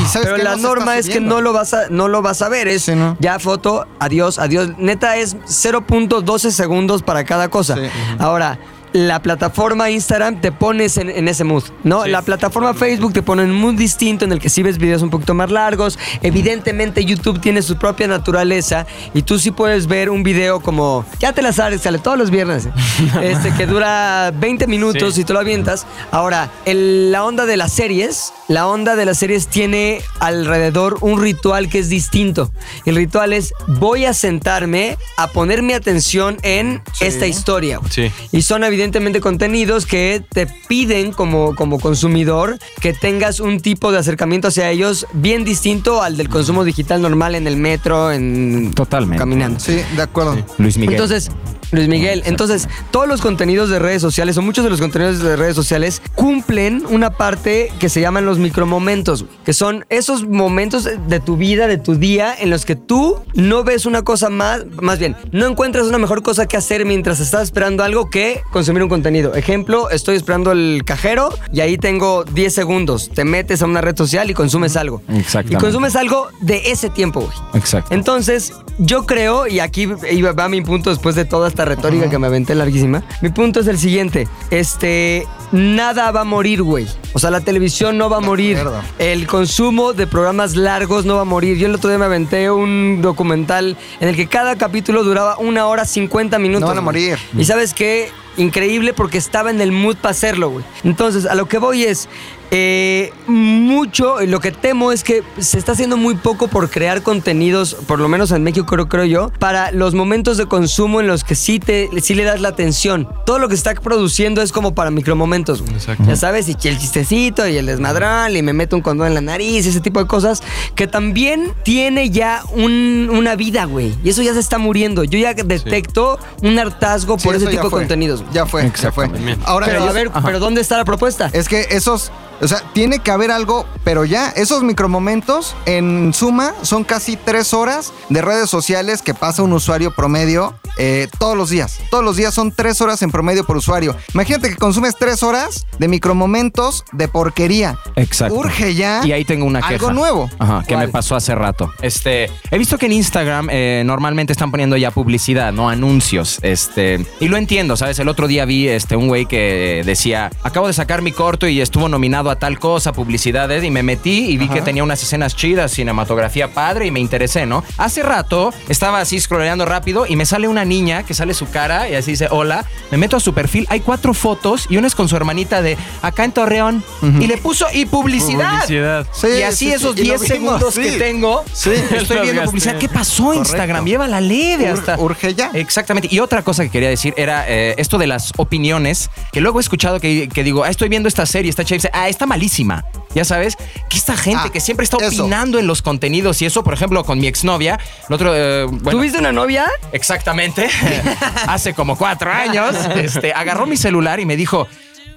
¿Sabes Pero la norma es que no lo vas a, no lo vas a ver. Es Sí, ¿no? ya foto, adiós, adiós. Neta es 0.12 segundos para cada cosa. Ahora, la plataforma Instagram te pones en, en ese mood, ¿no? Sí. La plataforma Facebook te pone en un mood distinto en el que sí ves videos un poquito más largos. Evidentemente YouTube tiene su propia naturaleza y tú sí puedes ver un video como, ya te las sabes, sale todos los viernes, <laughs> este que dura 20 minutos Sí. y tú lo avientas. Ahora, el- la onda de las series, la onda de las series tiene alrededor un ritual que es distinto. El ritual es voy a sentarme a poner mi atención en esta historia. Sí. Y son evidentemente contenidos que te piden como, como consumidor que tengas un tipo de acercamiento hacia ellos bien distinto al del consumo digital normal en el metro, en Totalmente. caminando. Sí, de acuerdo. Luis Miguel. Entonces, Luis Miguel, entonces todos los contenidos de redes sociales o muchos de los contenidos de redes sociales cumplen una parte que se llaman los micromomentos, que son esos momentos de tu vida, de tu día, en los que tú no ves una cosa más, más bien, no encuentras una mejor cosa que hacer mientras estás esperando algo que consumir un contenido. Ejemplo, estoy esperando el cajero y ahí tengo 10 segundos. Te metes a una red social y consumes algo. Exactamente. Y consumes algo de ese tiempo, güey. Exacto. Entonces, yo creo, y aquí iba- va mi punto después de toda esta retórica que me aventé larguísima. Mi punto es el siguiente: este, nada va a morir, güey. O sea, la televisión no va a morir. El consumo de programas largos no va a morir. Yo el otro día me aventé un documental en el que cada capítulo duraba una hora 50 minutos. No van a morir. Y sabes qué? Increíble porque estaba en el mood para hacerlo, güey. Entonces, a lo que voy es, eh, mucho, lo que temo es que se está haciendo muy poco por crear contenidos, por lo menos en México creo, creo yo, para los momentos de consumo en los que sí, te, sí le das la atención. Todo lo que está produciendo es como para micromomentos. Exacto. Ya sabes, y el chistecito y el desmadrón y me meto un condón en la nariz, ese tipo de cosas, que también tiene ya un- una vida, güey. Y eso ya se está muriendo. Yo ya detecto un hartazgo por Sí, ese tipo de contenidos. Ya fue, ya fue. Ahora, Pero yo- a ver, Ajá. pero ¿dónde está la propuesta? Es que esos, o sea, tiene que haber algo, pero ya, esos micromomentos, en suma, son casi tres horas de redes sociales que pasa un usuario promedio eh, todos los días. Todos los días son tres horas en promedio por usuario. Imagínate que consumes tres horas de micromomentos de porquería. Exacto. Urge ya. Y ahí tengo una queja. Algo nuevo. Ajá, que ¿Cuál? me pasó hace rato. Este, he visto que en Instagram eh, normalmente están poniendo ya publicidad, no anuncios. Este, y lo entiendo, ¿sabes? El otro día vi este un güey que decía, acabo de sacar mi corto y estuvo nominado a tal cosa, publicidades, y me metí y vi que tenía unas escenas chidas, cinematografía padre y me interesé, ¿no? Hace rato estaba así scrolleando rápido y me sale una niña que sale su cara y así dice, hola, me meto a su perfil, hay cuatro fotos y una es con su hermanita de acá en Torreón y le puso y publicidad. Publicidad. Sí, y así sí, sí, esos y lo 10 vimos, segundos sí. que tengo, Sí. <laughs> estoy viendo publicidad. ¿Qué pasó Instagram? Lleva la ley de Ur- hasta... urge ya. Exactamente. Y otra cosa que quería decir era eh, esto de las opiniones, que luego he escuchado que, que digo, ah, estoy viendo esta serie, está chévere, ah, está malísima. Ya sabes, que esta gente Ah, que siempre está eso. opinando en los contenidos y eso, por ejemplo, con mi exnovia, el otro, eh, bueno, ¿Tuviste una novia? Exactamente. <laughs> Hace como cuatro años, este, agarró mi celular y me dijo,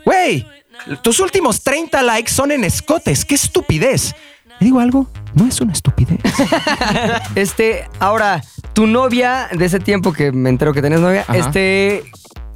güey, tus últimos 30 likes son en escotes. ¡Qué estupidez! ¿Le digo algo? No es una estupidez. <laughs> Este, ahora, tu novia de ese tiempo que me entero que tenés novia, Ajá. este,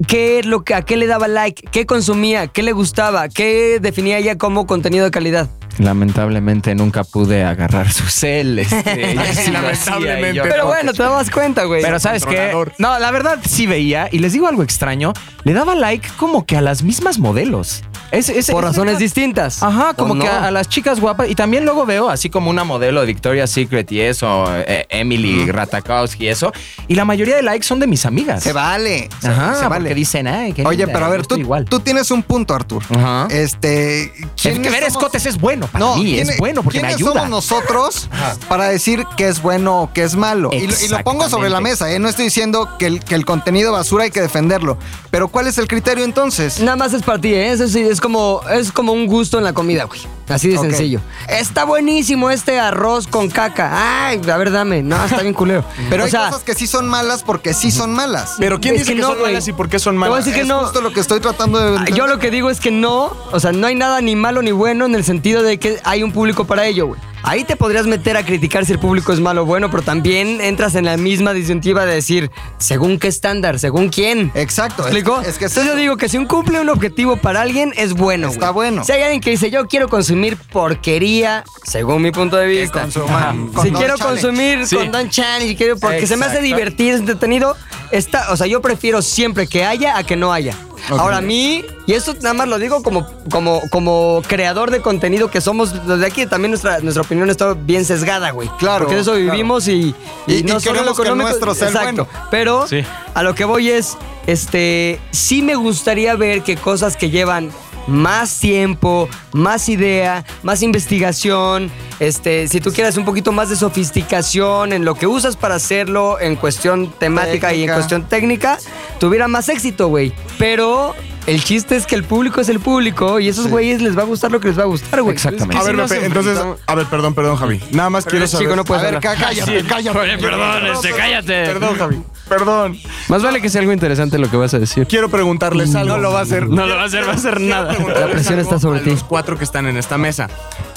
¿qué es lo que, a qué le daba like? ¿Qué consumía? ¿Qué le gustaba? ¿Qué definía ella como contenido de calidad? Lamentablemente nunca pude agarrar su cel. <laughs> Este, sí Lamentablemente. yo- Pero bueno, te dabas cuenta, güey. Pero ¿sabes qué? No, la verdad sí veía y les digo algo extraño. Le daba like como que a las mismas modelos. Es, es- Por es- razones distintas. Ajá, ¿O como no? que a, a las chicas guapas. Y también luego veo así como una modelo de Victoria's Secret y eso, eh, Emily Ratakowski y eso. Y la mayoría de likes son de mis amigas. Se vale. Ajá, se porque vale. dicen, ay, qué Oye, linda, pero a ver, tú, igual. tú tienes un punto, Artur. Ajá. Este. Es ¿quiénes que ver somos- escotes es bueno para mí, ¿quién- es bueno porque me ¿quiénes ayuda. somos nosotros para decir qué es bueno o qué es malo? Y, lo- y lo pongo sobre la mesa, ¿eh? No estoy diciendo que el, que el contenido basura hay que defenderlo. Pero ¿cuál es el criterio entonces? Nada más es para ti, ¿eh? Eso sí, es como, es como un gusto en la comida, güey. Así de sencillo. Está buenísimo este arroz con caca. Ay, a ver, dame. No, está bien culero. <laughs> Pero o hay sea, cosas que sí son malas porque sí son malas. Pero ¿quién Es dice que que, no, son malas y por qué son Te voy a malas? decir que es no. justo lo que estoy tratando de entender. Yo lo que digo es que no, o sea, no hay nada ni malo ni bueno en el sentido de que hay un público para ello, güey. Ahí te podrías meter a criticar si el público es malo o bueno, pero también entras en la misma disyuntiva de decir, según qué estándar, según quién. Exacto. ¿Me es que- Es que, es Entonces yo digo que si un cumple un objetivo para alguien es bueno. Está bueno. Si hay alguien que dice yo quiero consumir porquería, según mi punto de vista. consuman Si quiero challenge. consumir Sí. con Don Challenge, y quiero, porque se me hace divertido, es entretenido, está, o sea, yo prefiero siempre que haya a que no haya. Ahora a mí, y esto nada más lo digo como, como, como creador de contenido que somos, desde aquí también nuestra, nuestra opinión está bien sesgada, güey. Claro, Porque de eso claro. vivimos y, Y- y no solo lo queremos que el económico. nuestro sea el exacto. bueno. Pero Sí. a lo que voy es, este, sí me gustaría ver que cosas que llevan más tiempo, más idea, más investigación, este, si tú quieres un poquito más de sofisticación en lo que usas para hacerlo en cuestión temática y en cuestión técnica, tuviera más éxito, güey. Pero el chiste es que el público es el público y esos güeyes les va a gustar lo que les va a gustar, güey. Exactamente. A ver, Pepe, entonces, a ver, perdón, perdón, Javi. Nada más quiero saber. chico, no puedes A ver, hablar. cállate, cállate. Oye, perdón, este, cállate. Perdón, Javi. Perdón. Más vale que sea algo interesante lo que vas a decir. Quiero preguntarles algo. No lo va a hacer. No lo va a hacer, va a hacer nada. La presión está sobre a ti. Los cuatro que están en esta mesa.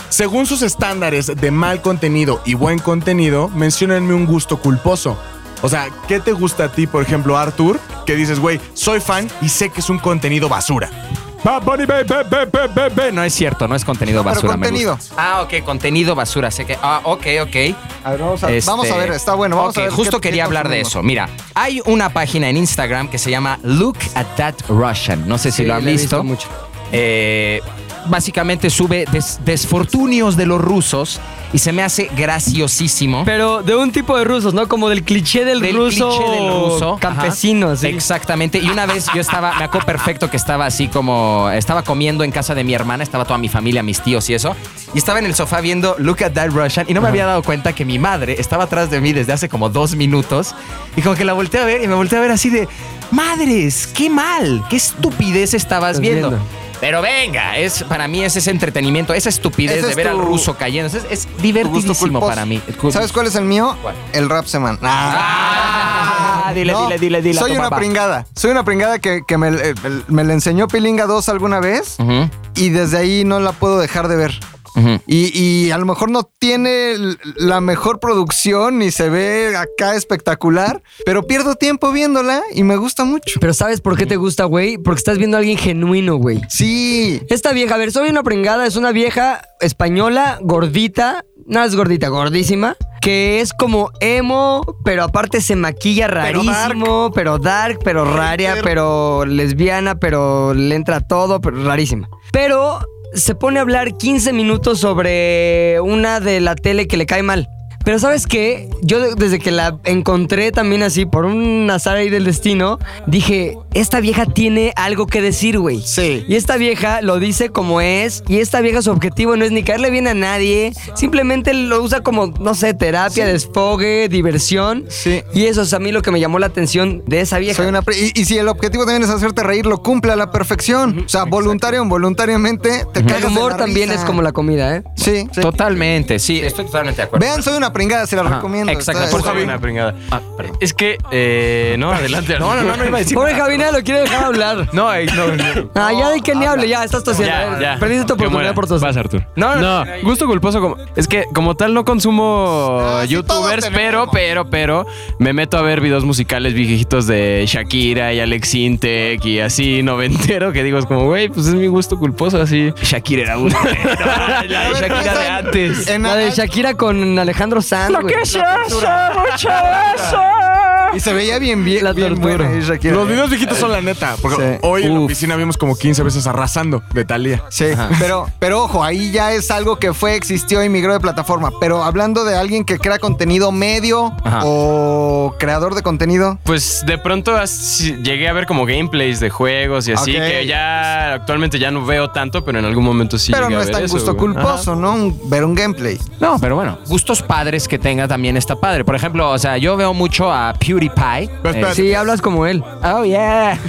Según sus estándares de mal contenido y buen contenido, menciónenme un gusto culposo. O sea, ¿qué te gusta a ti, por ejemplo, Arthur? Que dices, güey, soy fan y sé que es un contenido basura. Bad Bunny, be, be, be. No es cierto, no es contenido basura. contenido. gusta. Ah, ok, contenido basura. Sé que. Ah, ok, ok. A ver, vamos a, Este, vamos a ver, está bueno. Vamos a ver justo qué- quería qué hablar de eso. Mira, hay una página en Instagram que se llama Look at That Russian. No sé si Sí, lo han visto. visto mucho. Eh, básicamente sube des- desfortunios de los rusos y se me hace graciosísimo. Pero de un tipo de rusos, ¿no? Como del cliché del, Del ruso, cliché del ruso. campesino, sí. Exactamente. Y una vez yo estaba, me acuerdo perfecto que estaba así como, estaba comiendo en casa de mi hermana, estaba toda mi familia, mis tíos y eso. Y estaba en el sofá viendo Look at That Russian y no me había dado cuenta que mi madre estaba atrás de mí desde hace como dos minutos. Y como que la volteé a ver y me volteé a ver así de, madres, qué mal, qué estupidez estabas viendo. viendo. Pero venga, es, para mí es ese entretenimiento, esa estupidez Ese de es ver al ruso cayendo. Es, divertidísimo culposo. para mí. ¿Sabes cuál es el mío? ¿Cuál? El rap seman. Ah, dile, No, dile, dile, dile. a Soy tu una papá. pringada. Soy una pringada que, que me, eh, me la enseñó Pilinga 2 alguna vez Ujú, y desde ahí no la puedo dejar de ver. Y, y a lo mejor no tiene la mejor producción ni se ve acá espectacular, pero pierdo tiempo viéndola y me gusta mucho. Pero ¿sabes por qué te gusta, güey? Porque estás viendo a alguien genuino, güey. Sí. Esta vieja, a ver, soy una pringada, es una vieja española, gordita, no es gordita, gordísima, que es como emo, pero aparte se maquilla Pero rarísimo, pero dark, pero, raria, pero lesbiana, pero le entra todo, pero rarísima. Pero se pone a hablar 15 minutos sobre una de la tele que le cae mal. Pero ¿sabes qué? Yo de- desde que la encontré también así, por un azar ahí del destino, dije, esta vieja tiene algo que decir, güey. Sí. Y esta vieja lo dice como es. Y esta vieja su objetivo no es ni caerle bien a nadie. Simplemente lo usa como, no sé, terapia, desfogue, diversión. Sí. Y eso es a mí lo que me llamó la atención de esa vieja. Soy una y, y si el objetivo también es hacerte reír, lo cumple a la perfección. O sea, voluntario o involuntariamente, te El cagas de humor la también risa. es como la comida, ¿eh? Sí. sí. Totalmente, sí, estoy totalmente de acuerdo. Vean, soy una pringada, se la Ajá, recomiendo. exacto. Por Javi. Una pringada. Ah, perdón. Es que, eh, no, adelante. No, no, no, no iba a decir. Pobre Javina lo quiere dejar hablar. <laughs> No, eh, no, no. Ah, ya de que ni hable, ya, estás tosiendo. Ya. Perdiste tu oportunidad por. Vas, Artur. No, No, no, gusto culposo como... Es que como tal no consumo Ah, todos youtubers, pero, pero, pero me meto a ver videos musicales viejitos de Shakira y Alex Intec y así noventero que digo, es como, güey, pues es mi gusto culposo así. Shakira era uno. <laughs> la de Shakira de antes. La de Shakira con Alejandro Sanz, güey. <laughs> Y se veía bien, bien, La bien tortura. buena ahí, Shakira. Los videos viejitos son la neta. Porque Sí. hoy en la Uf. oficina vimos como 15 veces arrasando de Talía. Sí, pero, pero ojo, ahí ya es algo que fue, existió y migró de plataforma. Pero hablando de alguien que crea contenido medio Ajá. o creador de contenido. Pues de pronto llegué a ver como gameplays de juegos y así, Ok. que ya actualmente ya no veo tanto, pero en algún momento sí pero llegué no a es ver tan eso, gusto güey. culposo, ¿no? Un- ver un gameplay. No, pero bueno, gustos padres que tenga también está padre. Por ejemplo, o sea, yo veo mucho a PewDiePie. Pero espérate. Sí, hablas como él. Oh, yeah. <laughs>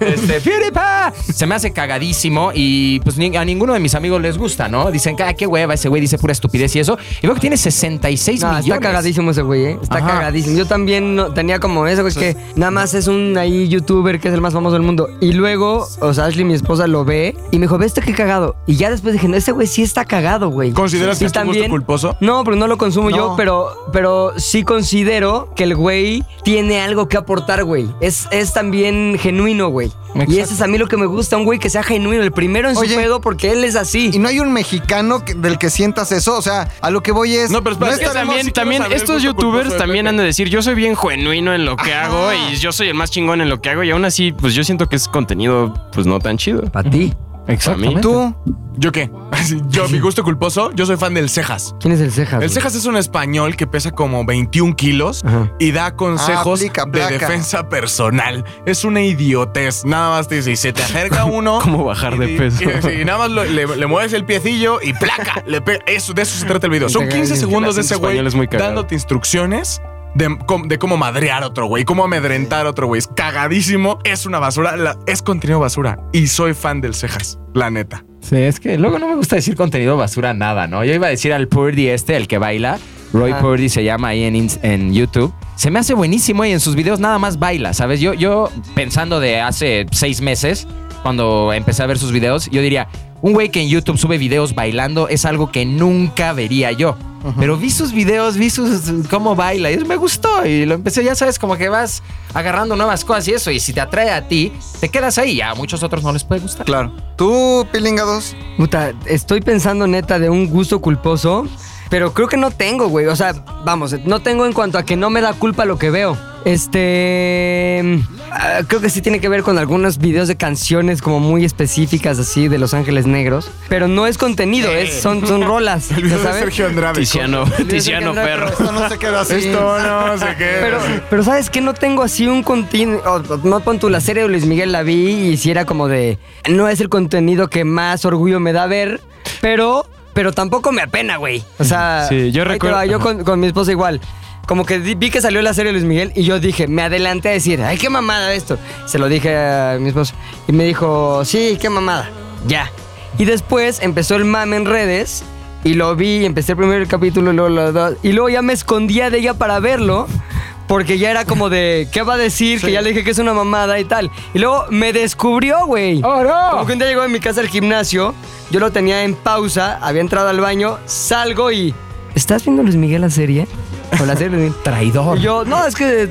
este, PewDiePie. Se me hace cagadísimo y pues ni- a ninguno de mis amigos les gusta, ¿no? Dicen, ah, qué hueva, ese güey dice pura estupidez y eso. Y veo que tiene 66 No, millones. está cagadísimo ese güey, ¿eh? Está Ajá. cagadísimo. Yo también no- tenía como eso, güey, que nada más es un ahí youtuber que es el más famoso del mundo. Y luego, o sea, Ashley, mi esposa, lo ve y me dijo, ¿ves esto qué cagado? Y ya después dije, no, ese güey sí está cagado, güey. ¿Consideras que es gusto culposo? No, pero no lo consumo No. yo, pero, pero sí considero que el güey tiene algo que aportar, güey. Es, es también genuino, güey. Y eso es a mí lo que me gusta, un güey que sea genuino, el primero en Oye, su pedo, porque él es así. Y no hay un mexicano que- del que sientas eso. O sea, a lo que voy es. No, pero espera, no es que estaremos- también, también saber estos youtubers culposo también han de decir, yo soy bien genuino en lo que Ajá. hago y yo soy el más chingón en lo que hago y aún así, pues yo siento que es contenido pues no tan chido. Para ti. Exactamente. Tú, ¿Yo qué? <laughs> Yo, mi gusto culposo, yo soy fan del Cejas. ¿Quién es el cejas? El güey? Cejas es un español que pesa como 21 kilos Ajá. y da consejos aplica de placa. defensa personal. Es una idiotez. Nada más te dice, y se te acerca <laughs> uno. ¿Cómo bajar de y- peso? <laughs> Y, y nada más lo- le, le mueves el piecillo y placa. Le. Eso, de eso se trata el video. Son 15 Cagadísimo. segundos de ese güey español es muy cagado. dándote instrucciones. De, cómo madrear a otro güey, cómo amedrentar a otro güey. Es cagadísimo, es una basura, la- es contenido basura. Y soy fan del Cejas, la neta. Sí, es que luego no me gusta decir contenido basura nada, ¿no? Yo iba a decir al Purdy este, el que baila. Roy Ah. Purdy se llama ahí en, en YouTube. Se me hace buenísimo y en sus videos nada más baila, ¿sabes? Yo, yo pensando de hace seis meses, cuando empecé a ver sus videos, yo diría, un güey que en YouTube sube videos bailando es algo que nunca vería yo. Pero vi sus videos, vi sus cómo baila y eso me gustó y lo empecé, ya sabes, como que vas agarrando nuevas cosas y eso y si te atrae a ti, te quedas ahí, a muchos otros no les puede gustar. claro. Tú, Pilinga 2. Puta, estoy pensando neta de un gusto culposo. Pero creo que no tengo, güey. O sea, vamos, no tengo en cuanto a que no me da culpa lo que veo. Este. ah, creo que sí tiene que ver con algunos videos de canciones como muy específicas, así, de Los Ángeles Negros. Pero no es contenido, es, son, son rolas. <laughs> El video ¿ya de sabes? Sergio Andrade. Tiziano, Tiziano Andrade, Perro. Esto no se queda así. Esto no sé qué. <laughs> Pero, pero ¿sabes qué? No tengo así un contenido. No pon tú la serie de Luis Miguel la vi y si era como de. No es el contenido que más orgullo me da ver, pero. Pero tampoco me apena, güey. O sea. Sí, yo recuerdo- va, Yo con, con mi esposa igual. Como que vi que salió la serie Luis Miguel y yo dije, me adelanté a decir, ay, qué mamada esto. Se lo dije a mi esposa y me dijo, sí, qué mamada. Ya. Y después empezó el mame en redes y lo vi, empecé el primer capítulo y luego los dos. Y luego ya me escondía de ella para verlo. Porque ya era como de, ¿qué va a decir? Que ya le dije que es una mamada y tal. Y luego me descubrió, güey. ¡Oh, no! Como que un día llegó a mi casa al gimnasio, yo lo tenía en pausa, había entrado al baño, salgo y... ¿Estás viendo Luis Miguel la serie? O la serie de Luis Miguel. Traidor. Y yo, no, es que.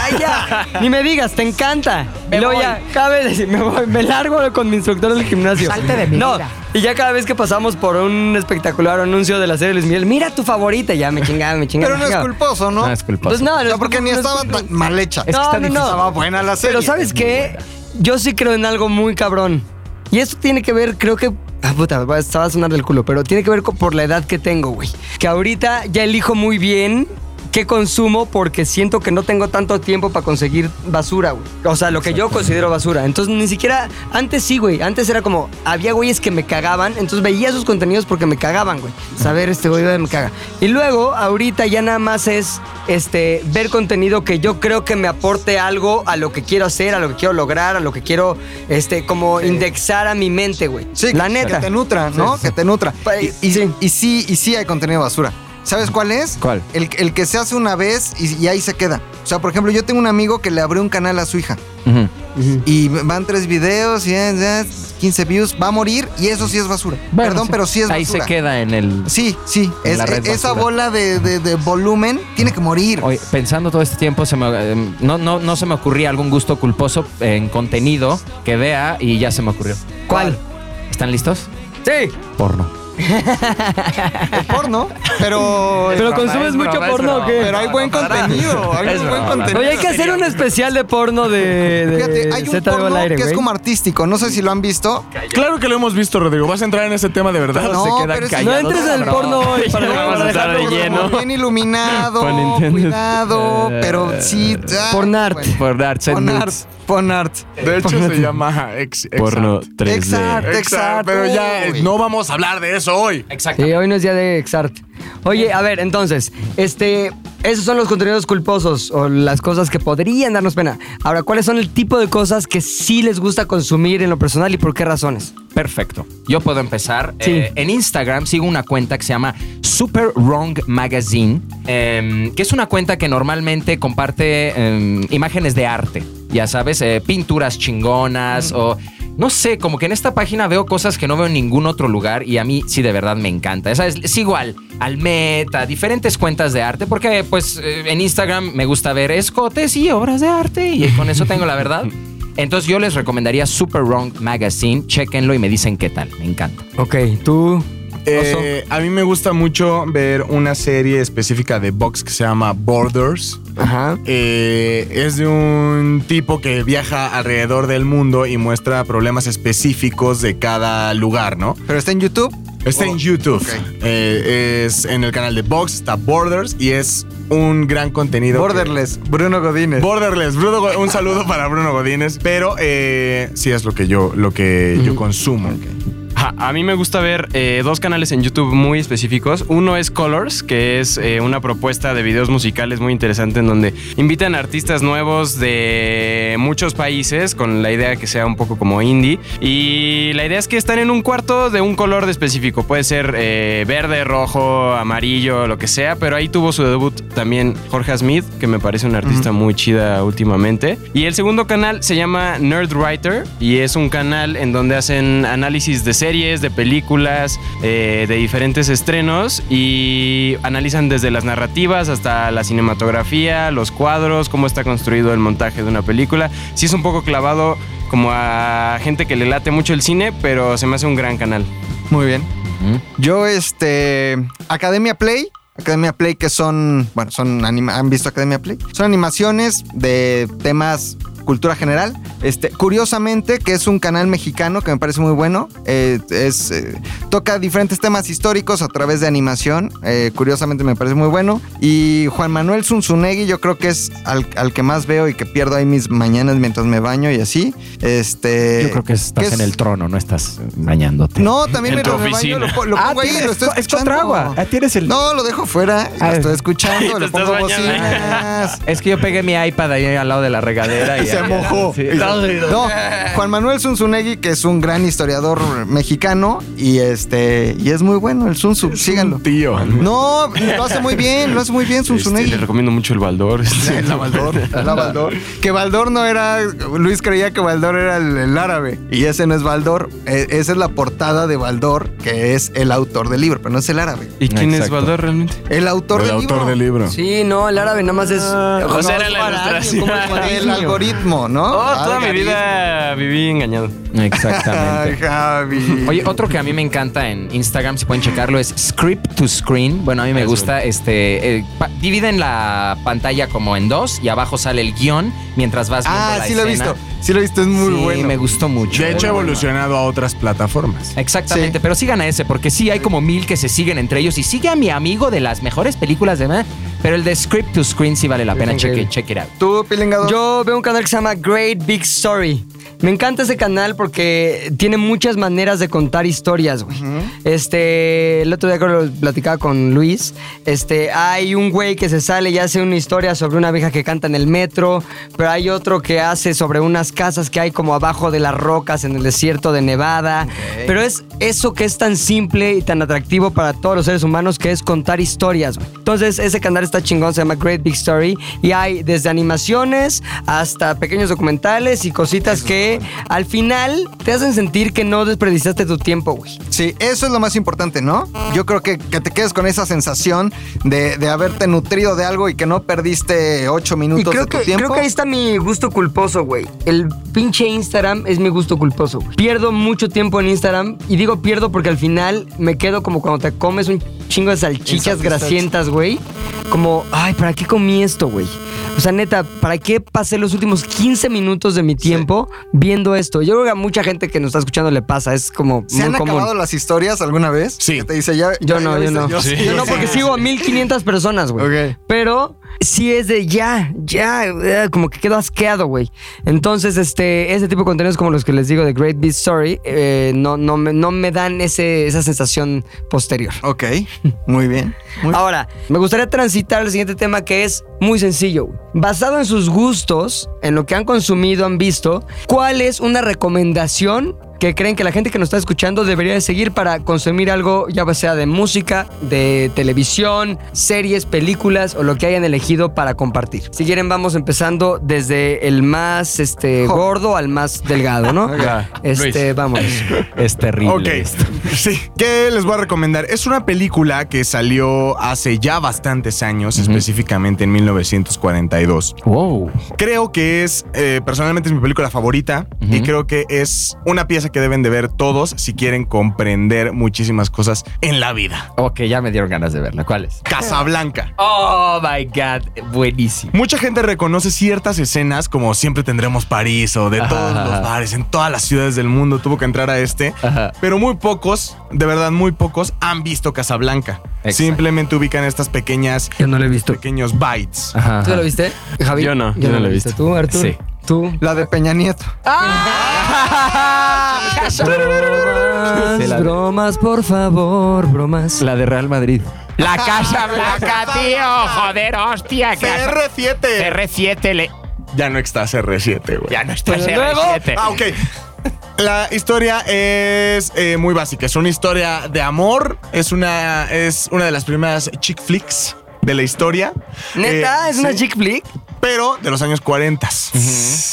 ¡Ay, ya! <laughs> Ni me digas, te encanta. Me y luego voy. ya, cada vez <laughs> me, voy, me largo con mi instructor del gimnasio. Salte de mi no, vida. Y ya cada vez que pasamos por un espectacular anuncio de la serie de Luis Miguel, mira tu favorita, ya me chingaba, me chingaba. Pero no es culposo, ¿no? No es culposo. Pues no, no porque ni no es estaba tan mal hecha. Es que está difícil. Estaba buena la serie. Pero ¿sabes qué? Yo sí creo en algo muy cabrón. Y esto tiene que ver, creo que... Ah, puta, va a sonar del culo, pero tiene que ver con, por la edad que tengo, güey. Que ahorita ya elijo muy bien qué consumo porque siento que no tengo tanto tiempo para conseguir basura, güey. O sea, lo que yo considero basura. Entonces, ni siquiera... Antes sí, güey. Antes era como... Había güeyes que me cagaban. Entonces, veía sus contenidos porque me cagaban, güey. Saber, este güey me caga. Y luego, ahorita ya nada más es... Este, ver contenido que yo creo que me aporte algo a lo que quiero hacer, a lo que quiero lograr, a lo que quiero, este, como indexar a mi mente, güey. Sí, la neta. Que te nutra, ¿no? Que te nutra. Y, y- sí. y sí, y sí hay contenido basura. ¿Sabes cuál es? ¿Cuál? El, el que se hace una vez y, y ahí se queda. O sea, por ejemplo, yo tengo un amigo que le abrió un canal a su hija. Y van tres videos y eh, eh, 15 views. Va a morir y eso sí es basura. Bueno, Perdón, sí. pero sí es Ahí basura. se queda en el. Sí, sí. En Es- la red esa bola de, de- de volumen tiene que morir. Oye, pensando todo este tiempo, se me, eh, no, no, no se me ocurría algún gusto culposo en contenido que vea y ya se me ocurrió. ¿Cuál? ¿Están listos? Sí. Porno. El porno, pero. Pero consumes es mucho broma, es porno o qué? Pero hay buen contenido. Hay Es buen broma. contenido. Oye, hay que hacer un especial de porno de, de Fíjate, hay un Z porno al aire, que es como artístico. No sé si lo han visto. Claro que lo hemos visto, Rodrigo. ¿Vas a entrar en ese tema de verdad? No, se quedan pero es- No entres en el porno hoy. Para Vamos a estar de lleno. Bien iluminado, cuidado, pero sí. ah, Pornart. De hecho, se llama ex, ex Porno art. 3D. Exacto. Exacto, pero ya Uy. no vamos a hablar de eso hoy. Exacto. Sí, hoy no es día de Exart. Oye, a ver, entonces, este, esos son los contenidos culposos o las cosas que podrían darnos pena. Ahora, ¿cuáles son el tipo de cosas que sí les gusta consumir en lo personal y por qué razones? Perfecto. Yo puedo empezar. Sí. Eh, en Instagram sigo una cuenta que se llama Super Wrong Magazine, em, que es una cuenta que normalmente comparte em, imágenes de arte. Ya sabes, eh, pinturas chingonas o... No sé, como que en esta página veo cosas que no veo en ningún otro lugar y a mí sí de verdad me encanta. Esa es, sigo al, al Meta, diferentes cuentas de arte, porque pues eh, en Instagram me gusta ver escotes y obras de arte y con eso tengo la verdad. <laughs> Entonces yo les recomendaría Super Wrong Magazine, chequenlo y me dicen qué tal, me encanta. Ok, tú. Eh, a mí me gusta mucho ver una serie específica de box que se llama Borders. Ajá. Eh, es de un tipo que viaja alrededor del mundo y muestra problemas específicos de cada lugar, ¿no? Pero está en YouTube. Está Oh, en YouTube. ok. Eh, es en el canal de Box, está Borders y es un gran contenido. que- Borderless, Bruno Godínez. Borderless, Bruno Go- un saludo para Bruno Godínez, pero eh, sí es lo que yo, lo que yo consumo. Ja, a mí me gusta ver eh, dos canales en YouTube muy específicos. Uno es Colors, que es eh, una propuesta de videos musicales muy interesante en donde invitan artistas nuevos de muchos países con la idea que sea un poco como indie. Y la idea es que están en un cuarto de un color de específico. Puede ser eh, verde, rojo, amarillo, lo que sea. Pero ahí tuvo su debut también Jorge Smith, que me parece una artista muy chida últimamente. Y el segundo canal se llama Nerd Writer y es un canal en donde hacen análisis de series, de películas, eh, de diferentes estrenos y analizan desde las narrativas hasta la cinematografía, los cuadros, cómo está construido el montaje de una película. Sí es un poco clavado como a gente que le late mucho el cine, pero se me hace un gran canal. Muy bien. Yo, este. Academia Play. Academia Play, que son. Bueno, son. anima- ¿Han visto Academia Play? Son animaciones de temas. Cultura general. Este, curiosamente, que es un canal mexicano que me parece muy bueno. eh, es, eh, toca diferentes temas históricos a través de animación. eh, curiosamente me parece muy bueno. Y Juan Manuel Zunzunegui, yo creo que es al, al que más veo y que pierdo ahí mis mañanas mientras me baño y así. Este. Yo creo que estás ¿qué es? en el trono, no estás bañándote. No, también En me tu lo, me baño, lo, lo Ah, pongo ahí, lo estoy es contra escuchando. agua. Ah, tienes el- No, lo dejo fuera, lo Ah, estoy Y escuchando, <laughs> le estás pongo bañando. bocinas. <laughs> Es que yo pegué mi iPad ahí al lado de la regadera <laughs> y, Se mojó. Sí. No, Juan Manuel Zunzunegui, que es un gran historiador mexicano y este y es muy bueno el Zunzu, síganlo. Tío. No, lo hace muy bien, lo hace muy bien Este, Zunzunegui. le recomiendo mucho el Baldor. este. <laughs> La <laughs> Baldor, la Baldor. Que Baldor no era. Luis creía que Baldor era el, el árabe. Y ese no es Baldor. Eh, esa es la portada de Baldor, que es el autor del libro, pero no es el árabe. ¿Y quién es. Baldor realmente? El autor El del autor libro. del libro. Sí, no, el árabe nada más es. o sea, era la ilustración. <laughs> El algoritmo, ¿no? Oh, toda mi vida viví engañado. Ay, Exactamente. Javi. Oye, otro que a mí me encanta en Instagram, si pueden checarlo, es Script to Screen. Bueno, a mí me Es gusta, este, eh, dividen la pantalla como en dos y abajo sale el guion mientras vas viendo Ah, la sí lo he visto. Sí lo he visto, es muy Sí, bueno. me gustó mucho. De hecho, ha Bueno, evolucionado a otras plataformas. Exactamente, Sí. pero sigan a ese, porque sí, hay como mil que se siguen entre ellos. Y sigue a mi amigo de las mejores películas de... Pero el de Script to Screen sí vale la pena, check check it out. ¿Tú, Pilingador? Yo veo un canal que se llama Great Big Story. Me encanta ese canal porque tiene muchas maneras de contar historias, güey. Este, el otro día que lo platicaba con Luis. Este, hay un güey que se sale y hace una historia sobre una vieja que canta en el metro, pero hay otro que hace sobre unas casas que hay como abajo de las rocas en el desierto de Nevada. Pero es eso que es tan simple y tan atractivo para todos los seres humanos que es contar historias, güey. Entonces, ese canal está chingón, se llama Great Big Story y hay desde animaciones hasta pequeños documentales y cositas que al final te hacen sentir que no desperdiciaste tu tiempo, güey. Sí, eso es lo más importante, ¿no? Yo creo que, que te quedes con esa sensación de, de haberte nutrido de algo y que no perdiste ocho Y minutos creo de tu que, tiempo. creo que ahí está mi gusto culposo, güey. El pinche Instagram es mi gusto culposo, güey. Pierdo mucho tiempo en Instagram y digo pierdo porque al final me quedo como cuando te comes un chingo de salchichas grasientas, güey. Como, ay, ¿para qué comí esto, güey? O sea, neta, ¿para qué pasé los últimos 15 minutos de mi tiempo viendo esto? Yo creo que a mucha gente que nos está escuchando le pasa, es como ¿Se muy han común. acabado las historias alguna vez? Sí. Que te dice, ya, Yo ya- no, ya yo no. sí. Yo no, porque sigo a 1500 personas, güey. Ok. Pero sí es de ya, ya, eh, como que quedo asqueado, güey. Entonces, este, ese tipo de contenidos como los que les digo de Great Beat Story, eh, no, no, me, no me dan ese, esa sensación posterior. Ok, muy bien. Muy- Ahora, me gustaría transitar al siguiente tema que es muy sencillo. Basado en sus gustos, en lo que han consumido, han visto, ¿cuál es una recomendación que creen que la gente que nos está escuchando debería de seguir para consumir algo, ya sea de música, de televisión, series, películas o lo que hayan elegido para compartir? Si quieren, vamos empezando desde el más este, gordo al más delgado, ¿no? <laughs> Ya, Este, Luis. vamos. <laughs> Es terrible Ok, esto. <laughs> sí. ¿Qué les voy a recomendar? Es una película que salió hace ya bastantes años, específicamente en 1942. Wow. Creo que es, eh, personalmente es mi película favorita y creo que es una pieza que deben de ver todos si quieren comprender muchísimas cosas en la vida. Ok, ya me dieron ganas de verla. ¿Cuál es? Casablanca. Oh my God. Buenísimo. Mucha gente reconoce ciertas escenas como siempre tendremos París o de Ajá, todos ajá. los bares en todas las ciudades del mundo tuvo que entrar a este, Ajá. pero muy pocos, de verdad muy pocos han visto Casablanca. Exacto. Simplemente ubican estas pequeñas Yo no lo he visto. pequeños bites. Ajá. ¿Tú lo viste, Javi? Yo no, yo no lo he visto. ¿Tú, Arturo? Sí. ¿Tú? La de Peña Nieto. <laughs> Bromas, Sí, la- bromas, por favor, bromas. La de Real Madrid. La Casa <laughs> Blanca, tío. Joder, hostia. que- CR7. R7 le... Ya no está CR7, güey. Ya no está Pero luego- R7. Ah, ok. La historia es eh, muy básica. Es una historia de amor. Es una, es una de las primeras chick flicks de la historia. ¿Neta? Eh, ¿Es una chick flick? Pero de los años 40.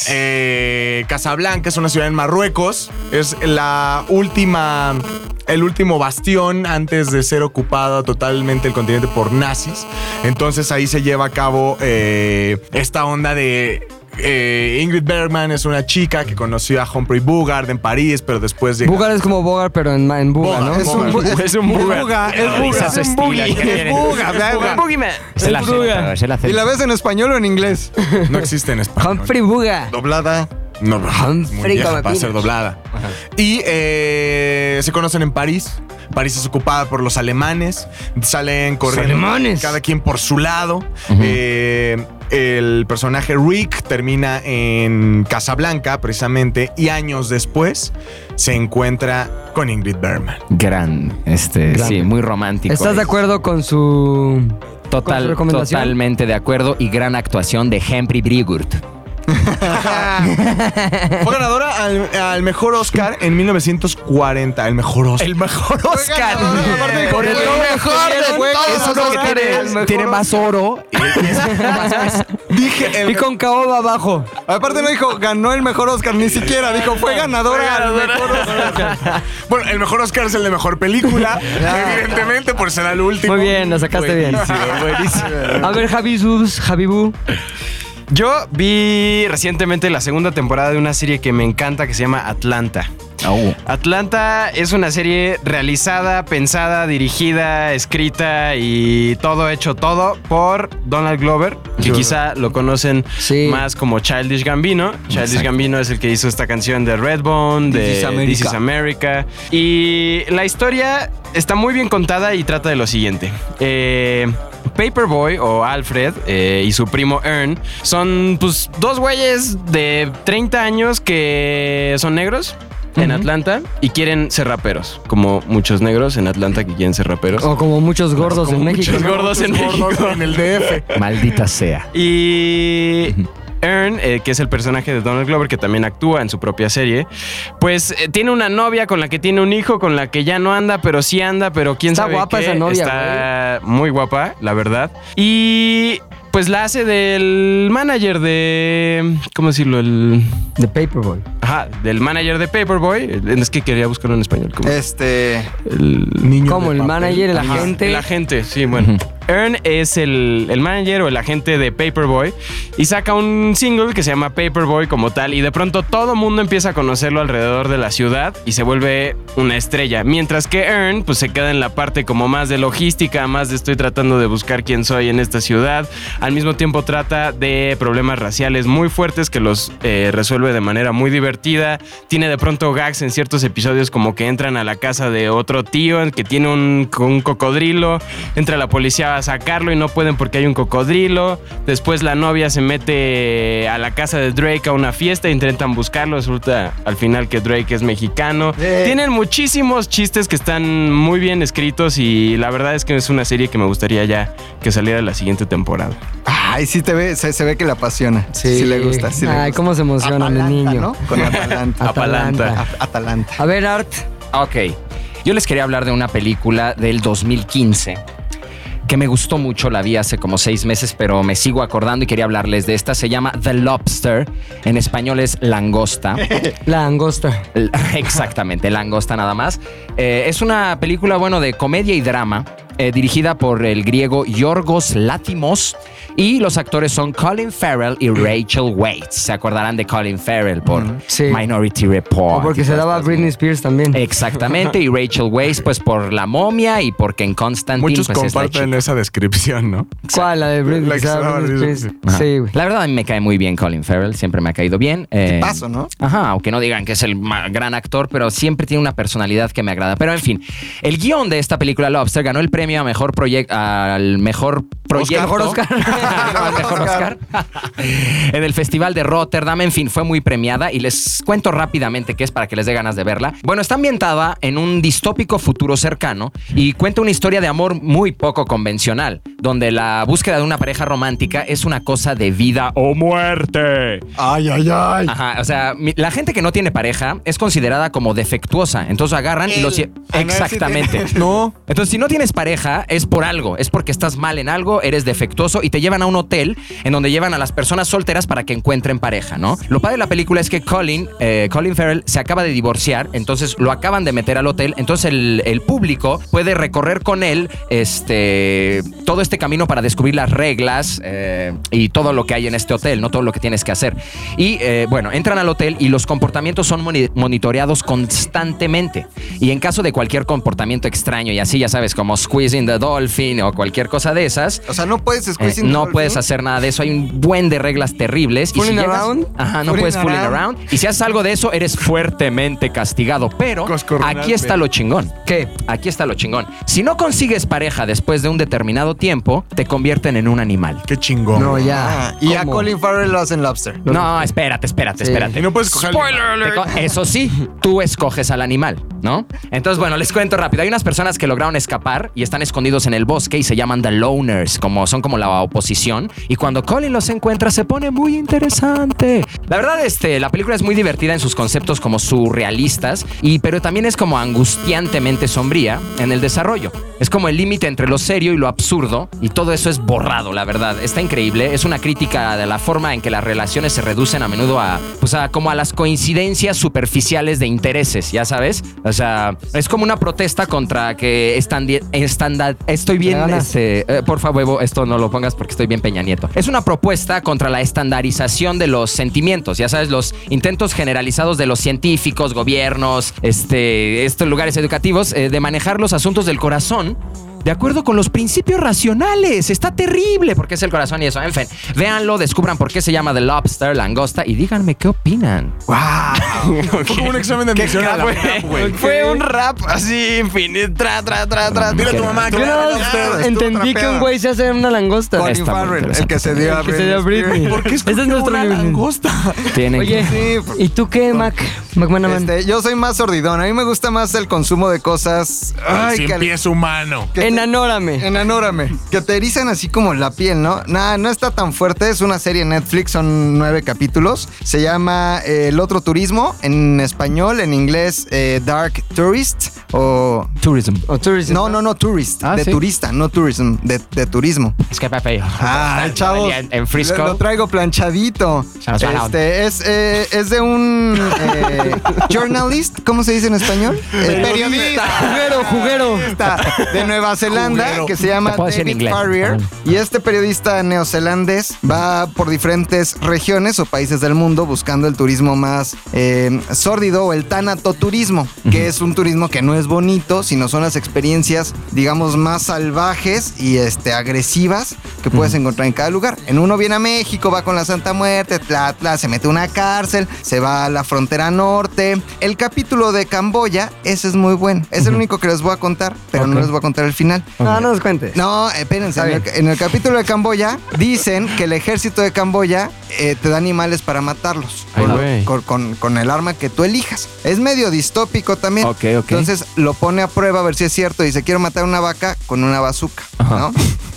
Eh, Casablanca es una ciudad en Marruecos. Es la última. El último bastión antes de ser ocupado totalmente el continente por nazis. Entonces ahí se lleva a cabo eh, esta onda de eh, Ingrid Bergman es una chica que conoció a Humphrey Bogart en París, pero después llega... Bogart es como Bogart, pero en, en Buga, ¿no? Es un, Bogart. bu- Es un buga. buga, es buga, es un estilo, boogie, ¿qué es buga, Buga. se la sé. ¿Y la ves en español o en inglés? <laughs> No existe en español. Humphrey Buga. Doblada. No, no, es <laughs> muy Humphrey vieja para ser doblada. Y eh, se conocen en París. París es ocupada por los alemanes. Salen corriendo. alemanes. Cada quien por su lado. Eh, el personaje Rick termina en Casablanca, precisamente. Y años después se encuentra con Ingrid Bergman. Gran, este, Gran. sí, muy romántico. ¿Estás de acuerdo con su con su Total, recomendación? totalmente de acuerdo y gran actuación de Henry Brigurt. <laughs> Fue ganadora al, al mejor Oscar en 1940. El mejor Oscar. El mejor Oscar. Por el mejor es Eso que tiene, más oro. Dije el Y con caoba abajo. Aparte no dijo ganó el mejor Oscar, ni siquiera dijo fue ganadora al mejor Oscar. <laughs> Bueno, el mejor Oscar es el de mejor película, <laughs> evidentemente, por ser el último. Muy bien, lo sacaste bien. buenísimo. A ver, Javi Zubs, Javibu. Yo vi recientemente la segunda temporada de una serie que me encanta que se llama Atlanta. Oh. Atlanta es una serie realizada, pensada, dirigida, escrita y todo hecho todo por Donald Glover, que quizá lo conocen Sí. más como Childish Gambino. Childish Gambino es el que hizo esta canción de Redbone, de This is America. This is America. Y la historia está muy bien contada y trata de lo siguiente. Eh, Paperboy o Alfred eh, y su primo Ern son pues dos güeyes de 30 años que son negros en Atlanta y quieren ser raperos, como muchos negros en Atlanta que quieren ser raperos. O como muchos gordos en México. muchos gordos en México. en el DF. Maldita sea. Y Ern, eh, que es el personaje de Donald Glover, que también actúa en su propia serie, pues eh, tiene una novia con la que tiene un hijo, con la que ya no anda, pero sí anda, pero quién Está sabe guapa qué. esa novia, Está muy guapa, la verdad. Y pues la hace del manager de... ¿Cómo decirlo? El... De Paperboy. Ajá, del manager de Paperboy. Es que quería buscarlo en español. como Este. el... Niño Como de el papel. manager, el Ajá, agente. El agente, sí, bueno. Ern es el, el manager o el agente de Paperboy y saca un single que se llama Paperboy como tal y de pronto todo mundo empieza a conocerlo alrededor de la ciudad y se vuelve una estrella. Mientras que Ern pues se queda en la parte como más de logística, más de estoy tratando de buscar quién soy en esta ciudad. Al mismo tiempo trata de problemas raciales muy fuertes que los eh, resuelve de manera muy divertida. Tiene de pronto gags en ciertos episodios como que entran a la casa de otro tío que tiene un, un cocodrilo. Entra la policía a sacarlo y no pueden porque hay un cocodrilo. Después la novia se mete a la casa de Drake a una fiesta e intentan buscarlo. Resulta al final que Drake es mexicano. Tienen muchísimos chistes que están muy bien escritos y la verdad es que es una serie que me gustaría ya que saliera la siguiente temporada. Ay, sí te ve, se, se ve que le apasiona. Sí, le gusta. Sí le Ay, gusta. cómo se emociona el niño. ¿no? Con Atalanta. Atalanta. Atalanta. A ver, Art. Ok. Yo les quería hablar de una película del 2015 que me gustó mucho, la vi hace como seis meses, pero me sigo acordando y quería hablarles de esta. Se llama The Lobster, en español es langosta. <laughs> La angosta. L- Exactamente, langosta nada más. Eh, es una película, bueno, de comedia y drama, eh, dirigida por el griego Yorgos Látimos. Y los actores son Colin Farrell y Rachel Weisz. Se acordarán de Colin Farrell por Sí. Minority Report. O porque se daba a Britney Spears también. Exactamente, y Rachel <laughs> Weisz, pues por la momia y porque en Constantine Muchos pues, es la comparten chica. esa descripción, ¿no? ¿Cuál? La de Britney, La que Spears. Ajá. Sí, güey. La verdad a mí me cae muy bien Colin Farrell, siempre me ha caído bien. Eh, Paso, ¿no? Ajá, aunque no digan que es el gran actor, pero siempre tiene una personalidad que me agrada. Pero en fin, el guion de esta película Lobster ganó el premio a mejor proyecto al mejor proyecto. Oscar. <laughs> Al mejor Oscar. en el Festival de Rotterdam, en fin, fue muy premiada y les cuento rápidamente qué es para que les dé ganas de verla. Bueno, está ambientada en un distópico futuro cercano y cuenta una historia de amor muy poco convencional, donde la búsqueda de una pareja romántica es una cosa de vida o muerte. Ay, ay, ay. Ajá, o sea, la gente que no tiene pareja es considerada como defectuosa. Entonces agarran y los... Ah, Exactamente. <laughs> No. Entonces, si no tienes pareja, es por algo. Es porque estás mal en algo. eres defectuoso y te llevan a un hotel en donde llevan a las personas solteras para que encuentren pareja, ¿no? Lo padre de la película es que Colin, eh, Colin Farrell se acaba de divorciar, entonces lo acaban de meter al hotel, entonces el, el público puede recorrer con él este, todo este camino para descubrir las reglas eh, y todo lo que hay en este hotel, no todo lo que tienes que hacer. Y eh, bueno, entran al hotel y los comportamientos son moni- monitoreados constantemente. Y en caso de cualquier comportamiento extraño y así, ya sabes, como squeezing the dolphin o cualquier cosa de esas, O sea, no puedes eh, no the puedes hacer nada de eso. Hay un buen de reglas terribles. y Fooling llegas- around? Ajá, no Fooling puedes fooling around. around. Y si haces algo de eso, eres fuertemente castigado. Pero aquí está lo chingón. ¿Qué? Aquí está lo chingón. Si no consigues pareja después de un determinado tiempo, te convierten en un animal. Qué chingón. No, ya. Ah, y a. Colin Farrell lo hacen lobster. No, espérate, espérate, Sí. espérate. Y no puedes coger. Te co- Eso sí, tú escoges al animal, ¿no? Entonces, bueno, les cuento rápido. Hay unas personas que lograron escapar y están escondidos en el bosque y se llaman The Loners, como son como la oposición. Y cuando Colin los encuentra, se pone muy interesante. La verdad, este, la película es muy divertida en sus conceptos como surrealistas, y, pero también es como angustiantemente sombría en el desarrollo. Es como el límite entre lo serio y lo absurdo, y todo eso es borrado, la verdad. Está increíble. Es una crítica de la forma en que las relaciones se reducen a menudo a, pues a como a las coincidencias superficiales de intereses, ya sabes. O sea, es como una protesta contra que están estándar. Estoy bien, este, eh, por favor, esto no lo pongas porque estoy bien Peña Nieto. Es una propuesta contra la estandarización de los sentimientos, ya sabes, los intentos generalizados de los científicos, gobiernos, este, estos lugares educativos eh, de manejar los asuntos del corazón. De acuerdo con los principios racionales. Está terrible porque es el corazón y eso. En fin, véanlo, descubran por qué se llama The Lobster, langosta y díganme qué opinan. <laughs> Fue como un examen de admisión a la. Fue un rap así infinito. Tra, tra, tra, tra. Mira a tu mamá. Que entendí que un güey se hace una langosta. Colin Farrell, el que se dio a El que se dio a Britney. ¿Por qué es una langosta? Tienen Oye, Sí, por- ¿y tú qué, Mac? McManaman. Este, yo soy más sordidón. A mí me gusta más el consumo de cosas. Ay, Sin que- pies humano. que Enanórame. Enanórame. Que te erizan así como la piel, ¿no? Nada, no está tan fuerte. Es una serie en Netflix, son nueve capítulos. Se llama eh, El otro turismo en español, en inglés eh, Dark Tourist o... tourism. O tourism. No, no, no, tourist. Ah, de ¿sí? turista, no tourism, de, de turismo. Es que Pepe. Ah, chavos. En, en Frisco. Lo, lo traigo planchadito. Este, es, eh, es de un eh, journalist, ¿cómo se dice en español? <laughs> Eh, periodista. Juguero, juguero. De Nueva Zelanda Juguero. que se llama David inglés. Farrier. Y este periodista neozelandés va por diferentes regiones o países del mundo buscando el turismo más eh, sórdido o el tanatoturismo, que es un turismo que no es bonito, sino son las experiencias, digamos, más salvajes y este, agresivas que puedes encontrar en cada lugar. En uno viene a México, va con la Santa Muerte, tla, tla, se mete a una cárcel, se va a la frontera norte. El capítulo de Camboya, ese es muy bueno. Es el único que les voy a contar, pero no les voy a contar el final. No, no nos cuentes. No, espérense. En el, bien. en el capítulo de Camboya dicen que el ejército de Camboya eh, te da animales para matarlos. Ay, con, con- con- con el arma que tú elijas. Es medio distópico también. Ok, ok. Entonces lo pone a prueba a ver si es cierto. Dice, quiero matar una vaca con una bazooka. Ajá. ¿no?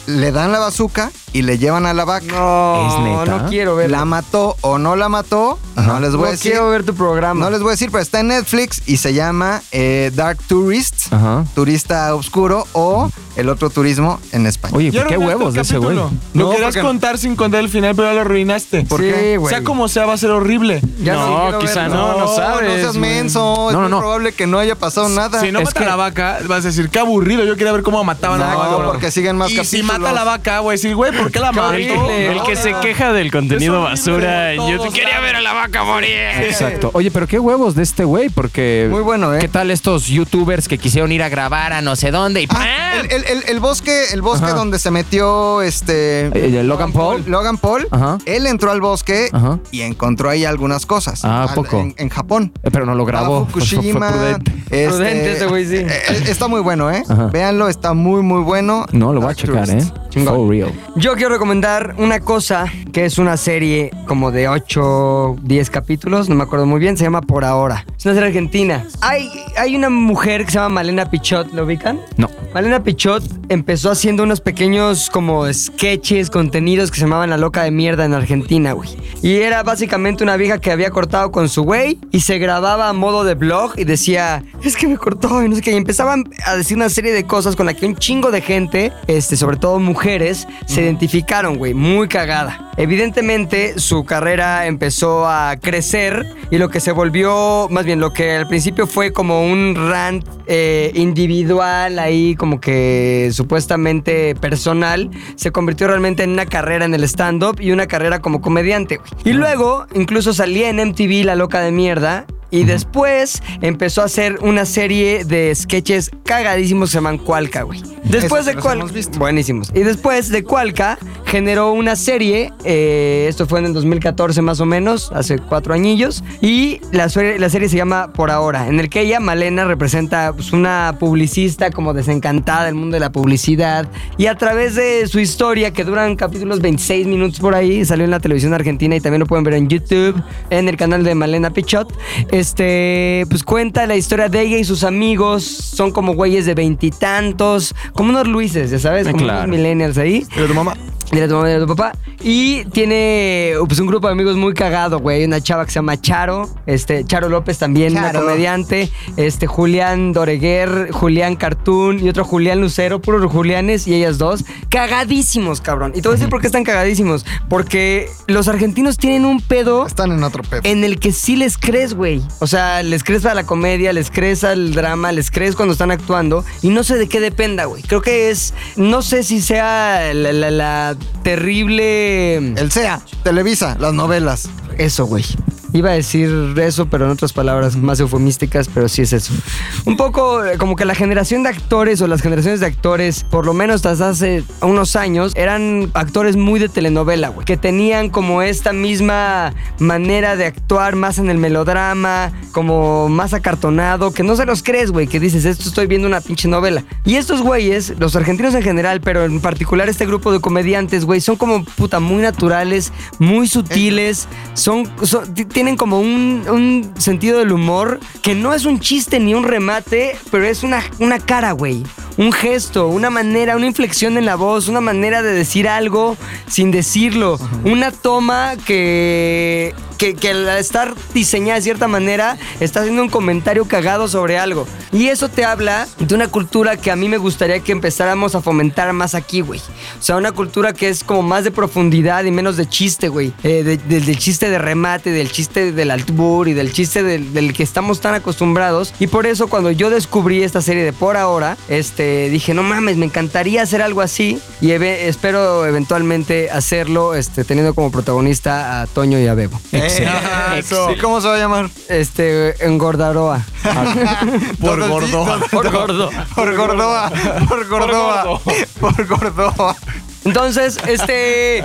Le dan la bazooka y le llevan a la vaca. No, ¿Es neta? no quiero ver. La mató o no la mató. No les voy no a decir. quiero ver tu programa. No les voy a decir, pero está en Netflix y se llama eh, Dark Tourist, Ajá. turista oscuro o el otro turismo en español. Oye, Ya ¿por qué huevos el de ese güey? No, Lo querías porque no. contar sin contar el final, pero ya lo arruinaste. ¿Por sí, qué? güey. Sea como sea, va a ser horrible. Ya No, quiero quizá verlo. no, no sabes, No seas güey. menso. es No, no, muy no. probable que no haya pasado nada. Si no Es mata que- la vaca, vas a decir, qué aburrido. Yo quería ver cómo mataban a la No, vaca. porque siguen más capítulos. Mata la vaca, a decir, güey, ¿por qué la mató? El, que se queja del contenido basura YouTube. Quería ver a la vaca morir. Exacto. Oye, pero qué huevos de este güey, porque. Muy bueno, ¿eh? ¿Qué tal estos youtubers que quisieron ir a grabar a no sé dónde y Ah, el, el- el- el bosque, el bosque Ajá. donde se metió este Eh, Logan Paul. Logan Paul, Ajá. él entró al bosque Ajá. y encontró ahí algunas cosas. Ah, ¿a Al- poco? En, en Japón. Eh, Pero no lo grabó. Ah, Fue- fue- fue Fukushima. prudente. este, Prudente ese güey, sí. eh, está muy bueno, ¿eh? Ajá. Véanlo, está muy, muy bueno. No, lo voy a checar. ¿eh? Chingón. For real. Yo quiero recomendar una cosa que es una serie como de 8, 10 capítulos, no me acuerdo muy bien, se llama Por Ahora. Es una serie argentina. Hay, hay una mujer que se llama Malena Pichot, ¿lo ubican? No. Malena Pichot empezó haciendo unos pequeños como sketches, contenidos que se llamaban La Loca de Mierda en Argentina, güey. Y era básicamente una vieja que había cortado con su güey y se grababa a modo de blog y decía, es que me cortó y no sé qué. Y empezaban a decir una serie de cosas con la que un chingo de gente, este, sobre todo mujeres, mujeres se identificaron, güey, muy cagada. Evidentemente su carrera empezó a crecer y lo que se volvió, más bien lo que al principio fue como un rant eh, individual ahí, como que supuestamente personal, se convirtió realmente en una carrera en el stand-up y una carrera como comediante. güey. Y luego incluso salía en MTV La Loca de Mierda. Y después empezó a hacer una serie de sketches cagadísimos que se llaman Cualca, güey. Después Esos de Cualca. Buenísimos. Y después de Cualca generó una serie, eh, esto fue en el 2014 más o menos, hace cuatro añillos, y la, serie- la serie se llama Por Ahora, en el que ella, Malena, representa pues, una publicista como desencantada del mundo de la publicidad, y a través de su historia, que duran capítulos 26 minutos por ahí, salió en la televisión argentina y también lo pueden ver en YouTube, en el canal de Malena Pichot, este, pues cuenta la historia de ella y sus amigos, son como güeyes de veintitantos, como unos Luises, ya sabes, Eh, como claro. unos millennials ahí. Pero tu mamá. Dile a tu mamá y a tu papá. Y tiene pues, un grupo de amigos muy cagado, güey. Una chava que se llama Charo. Este, Charo López también, Charo. una comediante. Este, Julián Doreguer, Julián Cartoon y otro Julián Lucero, puros Julianes y ellas dos. Cagadísimos, cabrón. Y te voy a decir por qué están cagadísimos. Porque los argentinos tienen un pedo Están en otro pedo. en el que sí les crees, güey. O sea, les crees a la comedia, les crees al drama, les crees cuando están actuando. Y no sé de qué dependa, güey. Creo que es. No sé si sea la, la- la terrible. El SEA, Televisa, las novelas. Eso, güey. Iba a decir eso, pero en otras palabras más eufemísticas, pero sí es eso. Un poco eh, como que la generación de actores o las generaciones de actores, por lo menos hasta hace unos años, eran actores muy de telenovela, güey. Que tenían como esta misma manera de actuar más en el melodrama, como más acartonado, que no se los crees, güey, que dices, esto estoy viendo una pinche novela. Y estos güeyes, los argentinos en general, pero en particular este grupo de comediantes, güey, son como puta muy naturales, muy sutiles, son, son- tienen como un, un sentido del humor que no es un chiste ni un remate, pero es una, una cara, güey. Un gesto, una manera, una inflexión en la voz, una manera de decir algo sin decirlo. Una toma que, que, que al estar diseñada de cierta manera está haciendo un comentario cagado sobre algo. Y eso te habla de una cultura que a mí me gustaría que empezáramos a fomentar más aquí, güey. O sea, una cultura que es como más de profundidad y menos de chiste, güey. Eh, de- de- del chiste de remate, del chiste del altbur y del chiste del, del que estamos tan acostumbrados. Y por eso cuando yo descubrí esta serie de Por Ahora, este, dije, no mames, me encantaría hacer algo así. Y espero eventualmente hacerlo este, teniendo como protagonista a Toño y a Bebo. ¿Y cómo se va a llamar? Este, engordaroa. <laughs> Por gordo. Por gordo. Por Gordoa. Por Gordoa. Por Gordoa. Entonces, este.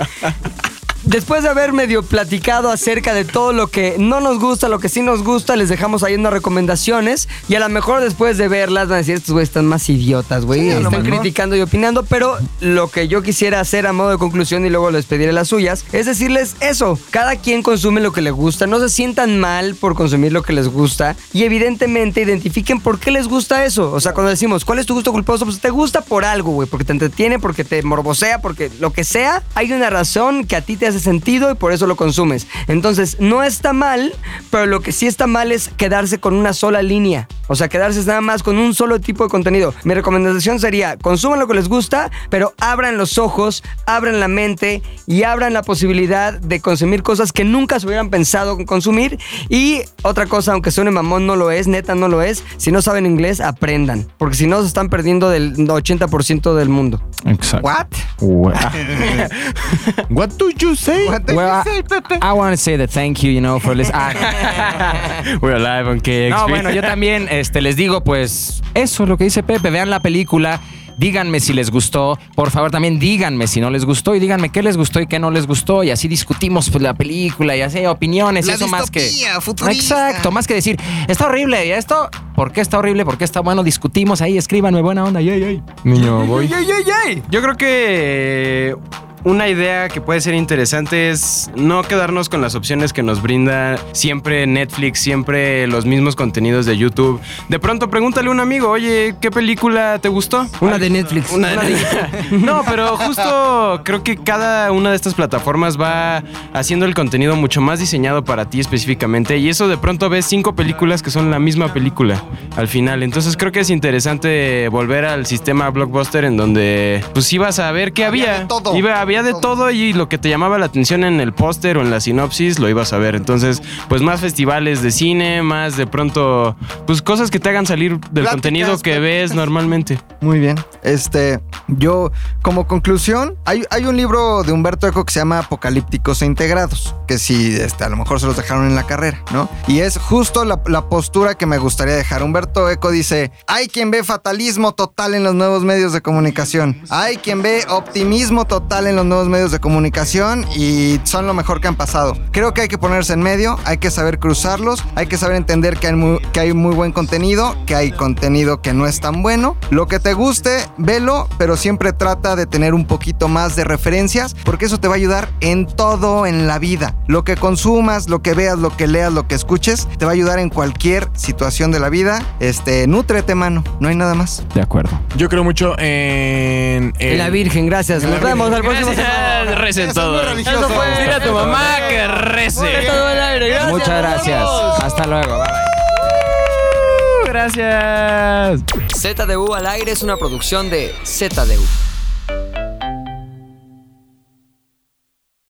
Después de haber medio platicado acerca de todo lo que no nos gusta, lo que sí nos gusta, les dejamos ahí unas recomendaciones. Y a lo mejor después de verlas van a decir, estos güeyes están más idiotas, güey. Sí, están criticando y opinando. Pero lo que yo quisiera hacer a modo de conclusión y luego les pediré las suyas, es decirles eso. Cada quien consume lo que le gusta. No se sientan mal por consumir lo que les gusta. Y evidentemente identifiquen por qué les gusta eso. O sea, cuando decimos, ¿cuál es tu gusto culposo? Pues te gusta por algo, güey. Porque te entretiene, porque te morbosea, porque lo que sea. Hay una razón que a ti te hace sentido y por eso lo consumes. Entonces, no está mal, pero lo que sí está mal es quedarse con una sola línea. O sea, quedarse nada más con un solo tipo de contenido. Mi recomendación sería, consuman lo que les gusta, pero abran los ojos, abran la mente y abran la posibilidad de consumir cosas que nunca se hubieran pensado en consumir. Y otra cosa, aunque suene mamón, no lo es, neta no lo es. Si no saben inglés, aprendan. Porque si no, se están perdiendo del 80% del mundo. Exacto. What? Well, <laughs> What do you say? What did well, you I, say, Pepe? I want to say that thank you, you know, for listening. <laughs> We're live on KXP. No, bueno, yo también este, les digo, pues, eso, lo que dice Pepe, vean la película. Díganme si les gustó. Por favor, también díganme si no les gustó y díganme qué les gustó y qué no les gustó. Y así discutimos pues, la película y así opiniones. La eso más que. futurista. Exacto, más que decir, está horrible y esto, ¿por qué está horrible? ¿Por qué está bueno? Discutimos ahí, escríbanme buena onda. Yay, yay. Niño, voy. Yay, yay, yay. Yo creo que una idea que puede ser interesante es no quedarnos con las opciones que nos brinda siempre Netflix, siempre los mismos contenidos de YouTube. De pronto pregúntale a un amigo, oye, ¿qué película te gustó? Una de Netflix. Una de- no, pero justo creo que cada una de estas plataformas va haciendo el contenido mucho más diseñado para ti específicamente y eso de pronto ves cinco películas que son la misma película al final. Entonces creo que es interesante volver al sistema blockbuster en donde pues ibas a ver qué Había había. de todo. Iba- había de todo y lo que te llamaba la atención en el póster o en la sinopsis lo ibas a ver. Entonces pues más festivales de cine, más de pronto pues cosas que te hagan salir del Pláticas, contenido que ves normalmente. Muy bien. Este, yo, como conclusión, hay, hay un libro de Humberto Eco que se llama Apocalípticos e Integrados, que sí, este, a lo mejor se los dejaron en la carrera, ¿no? Y es justo la, la postura que me gustaría dejar. Humberto Eco dice, hay quien ve fatalismo total en los nuevos medios de comunicación, hay quien ve optimismo total en los nuevos medios de comunicación y son lo mejor que han pasado. Creo que hay que ponerse en medio, hay que saber cruzarlos, hay que saber entender que hay muy, que hay muy buen contenido, que hay contenido que no es tan bueno. Lo que te guste, velo, pero siempre trata de tener un poquito más de referencias, porque eso te va a ayudar en todo en la vida. Lo que consumas, lo que veas, lo que leas, lo que escuches, te va a ayudar en cualquier situación de la vida. Este, nútrete, mano, no hay nada más. De acuerdo. Yo creo mucho en. En la Virgen, gracias. Nos vemos al próximo. <laughs> Recen todo. Eso fue. Dile a tu mamá que rece. Todo el aire, gracias. Muchas gracias. Hasta luego. Bye bye. Gracias. ZDU al aire es una producción de ZDU.